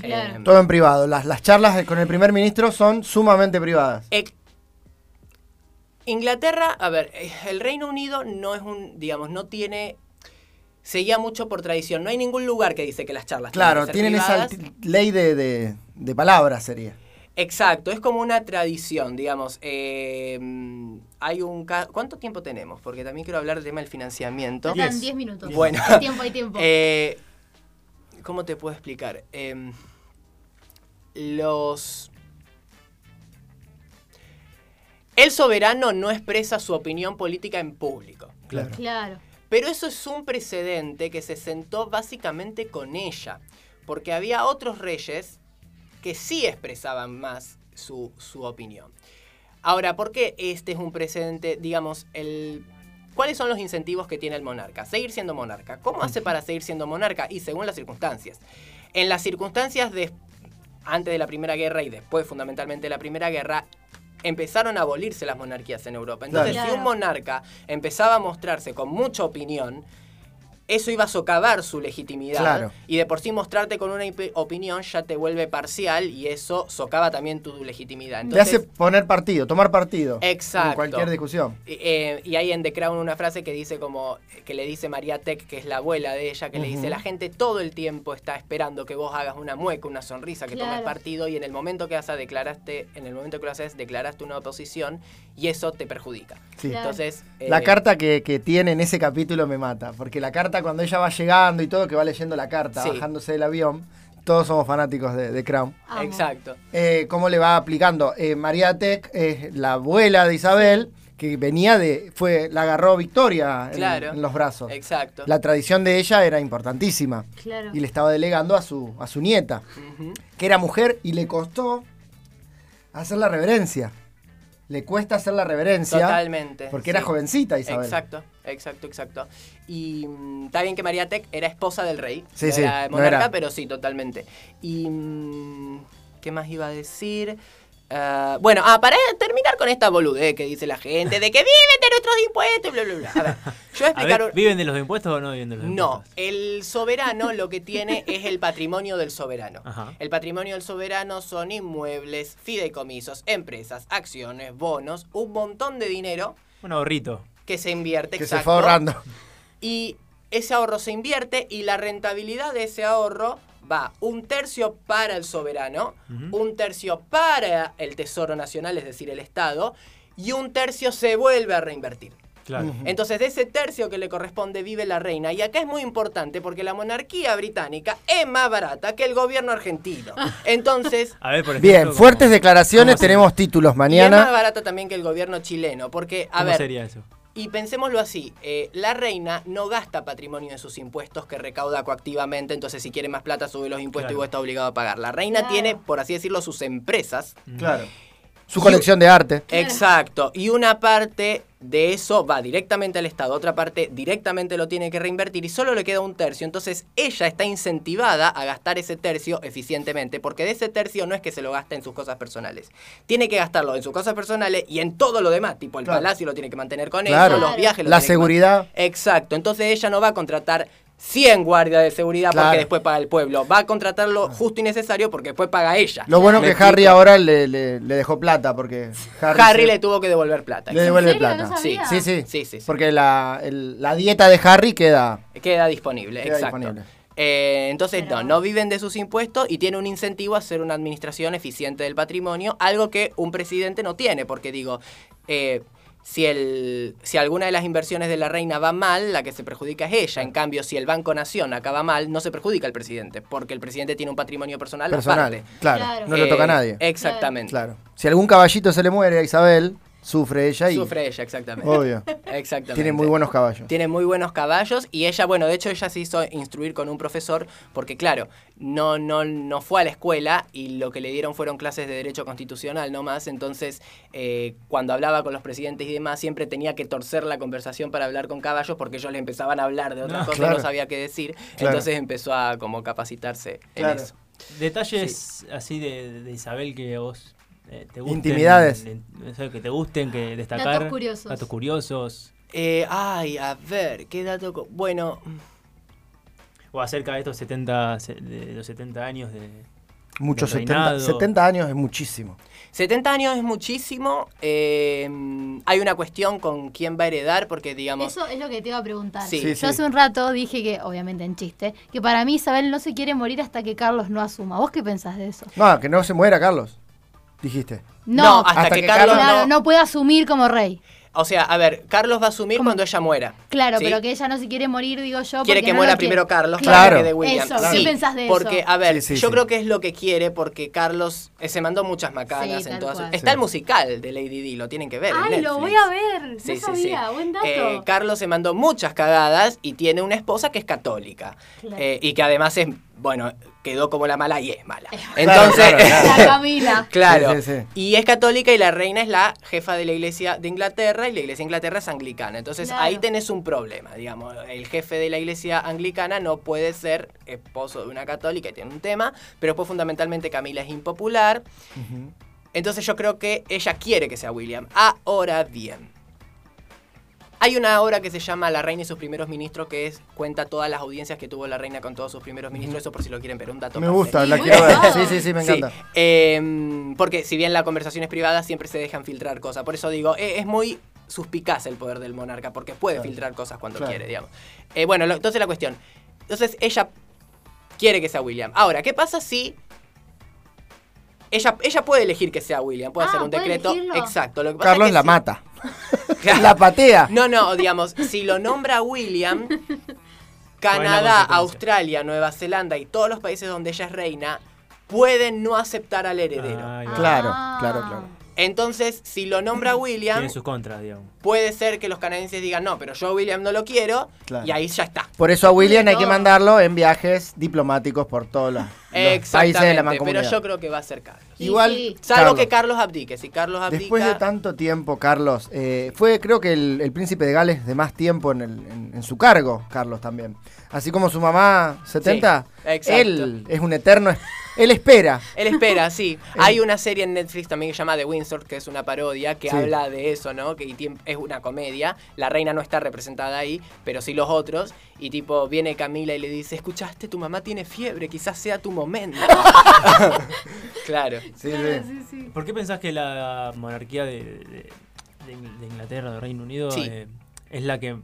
Claro. Eh, Todo en privado. Las, las charlas con el primer ministro son sumamente privadas. Eh, Inglaterra, a ver, eh, el Reino Unido no es un, digamos, no tiene, seguía mucho por tradición. No hay ningún lugar que dice que las charlas Claro, tienen tienen que ser esa ley de, de, de palabras, sería. Exacto, es como una tradición, digamos. eh, hay un ¿Cuánto tiempo tenemos? Porque también quiero hablar del tema del financiamiento. Faltan 10 minutos. Bueno, Hay tiempo, hay tiempo. eh, ¿cómo te puedo explicar? Los... El soberano no expresa su opinión política en público. Claro. Claro. Pero eso es un precedente que se sentó básicamente con ella, porque había otros reyes que sí expresaban más su, su opinión. Ahora, ¿por qué este es un precedente? Digamos, el, ¿cuáles son los incentivos que tiene el monarca? Seguir siendo monarca. ¿Cómo hace para seguir siendo monarca? Y según las circunstancias. En las circunstancias de antes de la Primera Guerra y después fundamentalmente de la Primera Guerra, empezaron a abolirse las monarquías en Europa. Entonces, Claro. si un monarca empezaba a mostrarse con mucha opinión, eso iba a socavar su legitimidad. Claro. Y de por sí mostrarte con una opinión ya te vuelve parcial y eso socava también tu legitimidad. Le Entonces, hace poner partido, tomar partido. Exacto. En cualquier discusión. eh, y hay en The Crown una frase que dice como, que le dice María Tech, que es la abuela de ella, que le dice, la gente todo el tiempo está esperando que vos hagas una mueca, una sonrisa, que tomes partido y en el momento que haces, declaraste, en el momento que lo haces, declaraste una oposición y eso te perjudica. Sí. Claro. Entonces, La eh, carta que, que tiene en ese capítulo me mata, porque la carta cuando ella va llegando y todo, que va leyendo la carta, Sí. bajándose del avión, todos somos fanáticos de, de Crown. Exacto. Eh, ¿Cómo le va aplicando? Eh, María Tech es la abuela de Isabel, que venía de, fue, la agarró Victoria en, Claro. en los brazos. Exacto. La tradición de ella era importantísima. Claro. Y le estaba delegando a su, a su nieta, que era mujer y le costó hacer la reverencia. Le cuesta hacer la reverencia. Totalmente. Porque era sí. jovencita Isabel. Exacto, exacto, exacto. Y mm, está bien que María Tech era esposa del rey. Sí, no sí, Era no monarca, era- pero sí, totalmente. Y. mm, ¿Qué más iba a decir? Ah, bueno, ah, para terminar con esta boludez que dice la gente de que viven de nuestros impuestos y bla, bla, bla. A ver, yo voy a A explicar. ver, ¿Viven de los impuestos o no viven de los no, impuestos? el soberano lo que tiene es el patrimonio del soberano. Ajá. El patrimonio del soberano son inmuebles, fideicomisos, empresas, acciones, bonos, un montón de dinero Un ahorrito. que se invierte. Que se exacto. fue ahorrando. Y ese ahorro se invierte y la rentabilidad de ese ahorro va un tercio para el soberano, un tercio para el Tesoro Nacional, es decir, el Estado, y un tercio se vuelve a reinvertir. Claro. Entonces, de ese tercio que le corresponde vive la reina. Y acá es muy importante porque la monarquía británica es más barata que el gobierno argentino. Entonces, A ver, por ejemplo. Bien, ¿cómo- fuertes declaraciones, tenemos títulos y es más mañana. barata también que el gobierno chileno. Porque, a ¿Cómo ver, sería eso? Y pensémoslo así, eh, la reina no gasta patrimonio de sus impuestos que recauda coactivamente, entonces si quiere más plata sube los impuestos y vos está obligado a pagar. La reina Claro. tiene, por así decirlo, sus empresas. Claro. Su colección de arte. Exacto, y una parte de eso va directamente al Estado, otra parte directamente lo tiene que reinvertir y solo le queda un tercio. Entonces ella está incentivada a gastar ese tercio eficientemente, porque de ese tercio no es que se lo gaste en sus cosas personales. Tiene que gastarlo en sus cosas personales y en todo lo demás, tipo el Claro. palacio lo tiene que mantener con Claro. ellos, los viajes lo La tiene que seguridad. Exacto, entonces ella no va a contratar 100 guardias de seguridad Claro. porque después paga el pueblo, va a contratar lo justo y necesario porque después paga ella. Lo bueno ¿Me que explico? Harry ahora le, le- le dejó plata porque Harry, Harry se- le tuvo que devolver plata. le devuelve ¿En serio? plata. No sabía. sí, sí, Sí, sí, sí. Porque la, el- la dieta de Harry queda. Queda disponible, Queda exacto. disponible. Eh, entonces, Pero- no, no viven de sus impuestos y tiene un incentivo a hacer una administración eficiente del patrimonio, algo que un presidente no tiene, porque digo, eh, si, el, si alguna de las inversiones de la reina va mal, la que se perjudica es ella. En cambio, si el Banco Nación acaba mal, no se perjudica el presidente, porque el presidente tiene un patrimonio personal, Personal. aparte. Claro, Claro. no le toca a Eh, nadie. Exactamente. Claro. Si algún caballito se le muere a Isabel, sufre ella y. Sufre ella, exactamente. Obvio. Exactamente. Tiene muy buenos caballos. Tiene muy buenos caballos y ella, bueno, de hecho ella se hizo instruir con un profesor porque, claro, no, no, no fue a la escuela y lo que le dieron fueron clases de derecho constitucional nomás, entonces eh, cuando hablaba con los presidentes y demás siempre tenía que torcer la conversación para hablar con caballos porque ellos le empezaban a hablar de otras No, cosas claro. y no sabía qué decir, Claro. entonces empezó a como capacitarse Claro. en eso. Detalles así de, de Isabel que vos eh, te gusten. Intimidades. que te gusten, que destacar. Datos curiosos. Datos curiosos. Eh, ay, a ver, qué dato... Bueno, O acerca de estos 70, se- de los 70 años de. Muchos del 70, reinado. 70 años es muchísimo. 70 años es muchísimo. eh, hay una cuestión con quién va a heredar, porque digamos. Eso es lo que te iba a preguntar. Sí. Sí, Yo sí. hace un rato dije que, obviamente en chiste, que para mí Isabel no se quiere morir hasta que Carlos no asuma. ¿Vos qué pensás de eso? No, que no se muera Carlos. Dijiste. No, hasta, hasta que, que Carlos no. no puede asumir como rey. O sea, a ver, Carlos va a asumir ¿Cómo? cuando ella muera. Claro, ¿sí? pero que ella no se quiere morir, digo yo. Quiere porque que no muera quiere. primero Carlos Claro. para que de William. Eso, ¿qué pensás de porque, eso? a ver, Sí, sí, yo sí. creo que es lo que quiere porque Carlos eh, se mandó muchas macanas. Sí, entonces, cual. está Sí. el musical de Lady Di, lo tienen que ver. en Ay, lo voy a ver. Sí, no sí, sabía, sí. buen dato. Eh, Carlos se mandó muchas cagadas y tiene una esposa que es católica. Claro. Eh, y que además es, bueno, quedó como la mala y es mala. Entonces, claro, claro. La Camila. Claro. Sí, sí, sí. Y es católica y la reina es la jefa de la iglesia de Inglaterra y la iglesia de Inglaterra es anglicana. Entonces Claro. ahí tenés un problema, digamos. El jefe de la iglesia anglicana no puede ser esposo de una católica y tiene un tema, pero pues fundamentalmente Camila es impopular. Entonces yo creo que ella quiere que sea William. Ahora bien. Hay una obra que se llama La Reina y sus primeros ministros que es cuenta todas las audiencias que tuvo la reina con todos sus primeros ministros. Eso por si lo quieren ver, un dato. Me gusta, la quiero ver. Sí, sí, sí, me encanta. Eh, porque si bien la conversación es privada, siempre se dejan filtrar cosas. Por eso digo, eh, es muy suspicaz el poder del monarca, porque puede Claro. filtrar cosas cuando Claro. quiere, digamos. Eh, bueno, lo- entonces la cuestión. Entonces ella quiere que sea William. Ahora, ¿qué pasa si ella, ella puede elegir que sea William? Puede Ah, hacer un ¿puede decreto. elegirlo? Exacto. Lo que pasa Carlos es que la si- mata. La patea. No, no, digamos, si lo nombra William, ¿Cuál es la Canadá? Australia, Nueva Zelanda y todos los países donde ella es reina pueden no aceptar al heredero. Va. Claro, Ah. claro, claro. Entonces, si lo nombra William, Tiene sus contras, digamos. puede ser que los canadienses digan, no, pero yo a William no lo quiero, Claro. y ahí ya está. Por eso a William hay que mandarlo en viajes diplomáticos por todos los, los países de la Exactamente, pero mancomunidad. yo creo que va a ser Carlos. Igual, sí. Salvo Carlos, que Carlos abdique. Si Carlos abdica... después de tanto tiempo, Carlos, eh, fue creo que el, el príncipe de Gales de más tiempo en, el- en- en su cargo, Carlos también. Así como su mamá, 70, exacto. él es un eterno, él espera. Él espera, sí. Hay una serie en Netflix también que se llama The Windsor, que es una parodia, que Sí. habla de eso, ¿no? Que es una comedia. La reina no está representada ahí, pero sí los otros. Y tipo, viene Camila y le dice, escuchaste, tu mamá tiene fiebre, quizás sea tu momento. claro. Sí, sí. ¿Por qué pensás que la monarquía de, de- de Ingl- de Inglaterra, de Reino Unido, Sí. eh, es la que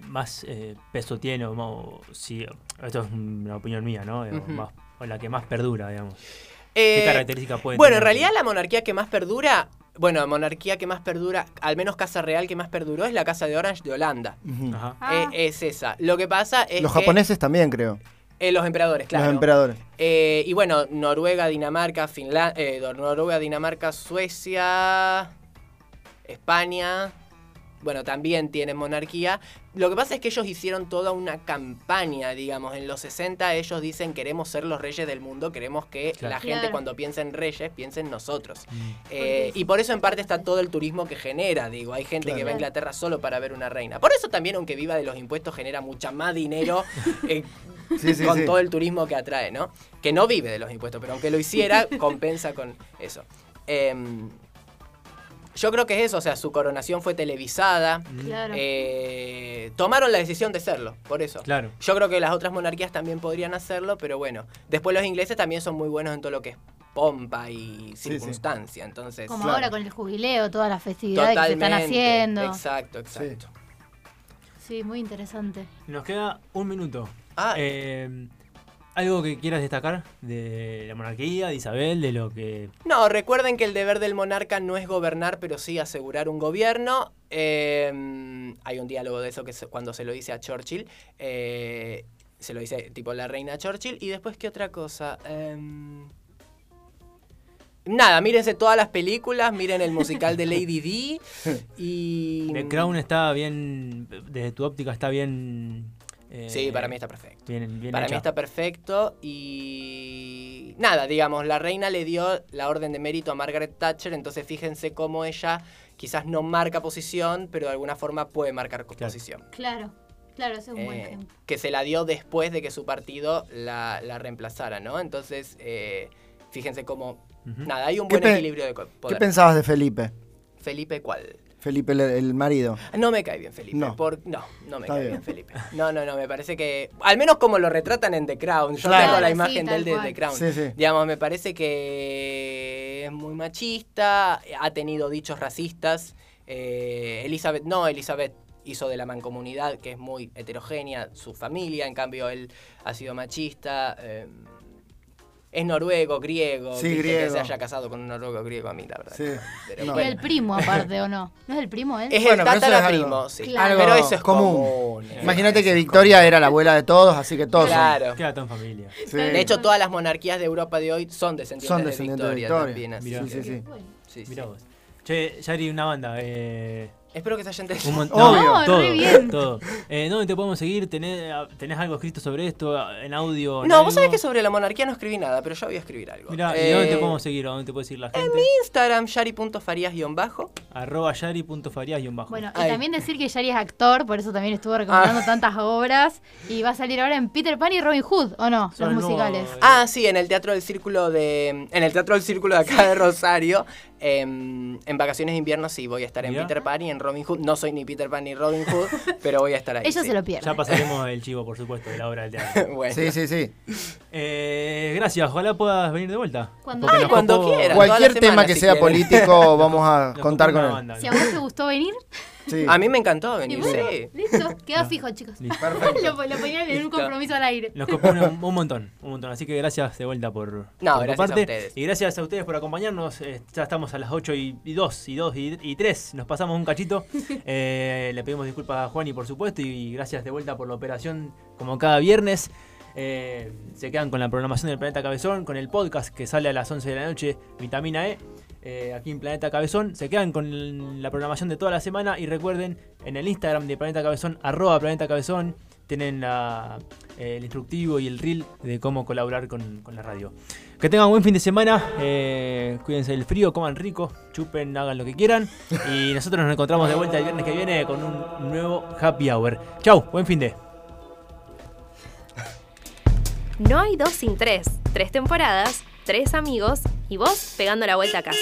más eh, peso tiene? O, mo- si, esto es una opinión mía, ¿no? Más- o la que más perdura, digamos. Eh, ¿Qué características puede Bueno, en realidad la monarquía que más perdura, bueno, monarquía que más perdura, al menos casa real que más perduró es la casa de Orange de Holanda. Ajá. Ah. Eh, es esa. Lo que pasa es Los que- japoneses también, creo. eh, los emperadores, claro. Los emperadores. Eh, y bueno, Noruega, Dinamarca, Finlandia, Noruega, Dinamarca, Suecia, España, bueno, también tienen monarquía. Lo que pasa es que ellos hicieron toda una campaña, digamos, en los 60 ellos dicen queremos ser los reyes del mundo, queremos que Claro. la gente Claro. cuando piense en reyes piense en nosotros. Mm. Eh, y por eso en parte está todo el turismo que genera, digo, hay gente que va a Inglaterra solo para ver una reina. Por eso también, aunque viva de los impuestos, genera mucha más dinero eh, Sí, sí, con sí. todo el turismo que atrae, ¿no? Que no vive de los impuestos, pero aunque lo hiciera, compensa con eso. Em, yo creo que es eso, o sea, su coronación fue televisada. Claro. eh, tomaron la decisión de serlo, por eso. Claro. Yo creo que las otras monarquías también podrían hacerlo, pero bueno. Después los ingleses también son muy buenos en todo lo que es pompa y sí. circunstancia, entonces... Como Claro. ahora con el jubileo, todas las festividades que se están haciendo. Exacto, exacto. Sí, muy interesante. Nos queda un minuto. Ah, Eh, ¿Algo que quieras destacar de la monarquía, de Isabel, de lo que... No, recuerden que el deber del monarca no es gobernar, pero sí asegurar un gobierno. Eh, hay un diálogo de eso que cuando se lo dice a Churchill. eh, se lo dice tipo la reina Churchill. Y después, ¿qué otra cosa? Em, nada, mírense todas las películas, miren el musical de Lady D. Y. The Crown está bien, desde tu óptica está bien... eh, Sí, para mí está perfecto. Bien, bien Para mí está perfecto y nada, digamos, la reina le dio la orden de mérito a Margaret Thatcher, entonces fíjense cómo ella quizás no marca posición, pero de alguna forma puede marcar Claro. posición. Claro, claro, ese es un buen Eh, ejemplo. que se la dio después de que su partido la, la reemplazara, ¿no? Entonces, eh, fíjense cómo... Nada, hay un ¿Qué buen equilibrio de co- ¿Qué poder. pensabas de Felipe? Felipe, ¿cuál? Felipe, el, el marido. No me cae bien Felipe. No. por- no, no me Está cae bien. bien. Felipe. No, no, no, me parece que. Al menos como lo retratan en The Crown. Yo Claro. tengo la Sí, imagen de él de. The Crown. Sí, sí. Digamos, me parece que es muy machista, ha tenido dichos racistas. Eh, Elizabeth, no, Elizabeth hizo de la mancomunidad, que es muy heterogénea, su familia, en cambio él ha sido machista. eh, es noruego, griego. Sí, griego. Que se haya casado con un noruego griego a mí, la verdad. Sí. Pero No. Bueno. el primo, aparte, ¿o no? ¿No es el primo él? Es Bueno, el pero eso es tatara algo- primo, sí. Claro. Pero eso es común. común. Imagínate que Victoria era la abuela de todos, así que todos son- Claro. Queda tan familia. Sí. De hecho, todas las monarquías de Europa de hoy son descendientes, son de descendientes de Victoria, Victoria. también. Así Mirá. Sí, que- sí, sí. sí, sí. Mirá vos. Che, Yari, una banda. Eh, Espero que se hayan entendido. un. Obvio. No, re todo, bien. todo. Eh, ¿Dónde te podemos seguir? ¿Tenés, ¿Tenés algo escrito sobre esto? ¿En audio? en No, vos sabés que sobre la monarquía no escribí nada, pero yo voy a escribir algo. Mirá, ¿y Eh, dónde te podemos seguir? ¿A ¿Dónde te puede seguir la gente? Instagram, yari.farías-bajo. Arroba yari.farías-bajo. Bueno, y Ay. también decir que Yari es actor, por eso también estuvo recomendando tantas obras. Y va a salir ahora en Peter Pan y Robin Hood, ¿o no? Son Los musicales. eh, Ah, sí, en el Teatro del Círculo de. En el Teatro del Círculo de acá de Rosario. Em, en vacaciones de invierno sí, voy a estar en. Peter Pan y en Robin Hood. No soy ni Peter Pan ni Robin Hood, pero voy a estar ahí. Ellos sí. se lo pierden. Ya pasaremos el chivo, por supuesto, de la obra del teatro. Bueno. Sí, sí, sí. Eh, gracias, ojalá puedas venir de vuelta. Cuando nos Cuando quieras. Cualquier tema semana, que si sea político, vamos a nos contar con él. banda. Si a vos te gustó venir, Sí. A mí me encantó y venir, bueno, sí. listo, quedó fijo, chicos. Lo, lo ponían en un compromiso al aire. Nos copó un, un montón, un montón. Así que gracias de vuelta por, No, por gracias a ustedes. Y gracias a ustedes por acompañarnos. Eh, ya estamos a las 8 y, y 2 y 2 y, y 3. Nos pasamos un cachito. Eh, le pedimos disculpas a Juan y por supuesto. Y gracias de vuelta por la operación como cada viernes. Eh, se quedan con la programación del Planeta Cabezón, con el podcast que sale a las 11 de la noche, Vitamina E, eh, aquí en Planeta Cabezón. Se quedan con la programación de toda la semana y recuerden en el Instagram de Planeta Cabezón, arroba Planeta Cabezón, tienen la- eh, el instructivo y el reel de cómo colaborar con, con la radio. Que tengan buen fin de semana, eh, cuídense del frío, coman rico, chupen, hagan lo que quieran. Y nosotros nos encontramos de vuelta el viernes que viene con un nuevo happy hour. Chau, buen fin de. No hay dos sin tres. Tres temporadas, tres amigos y vos pegando la vuelta a casa.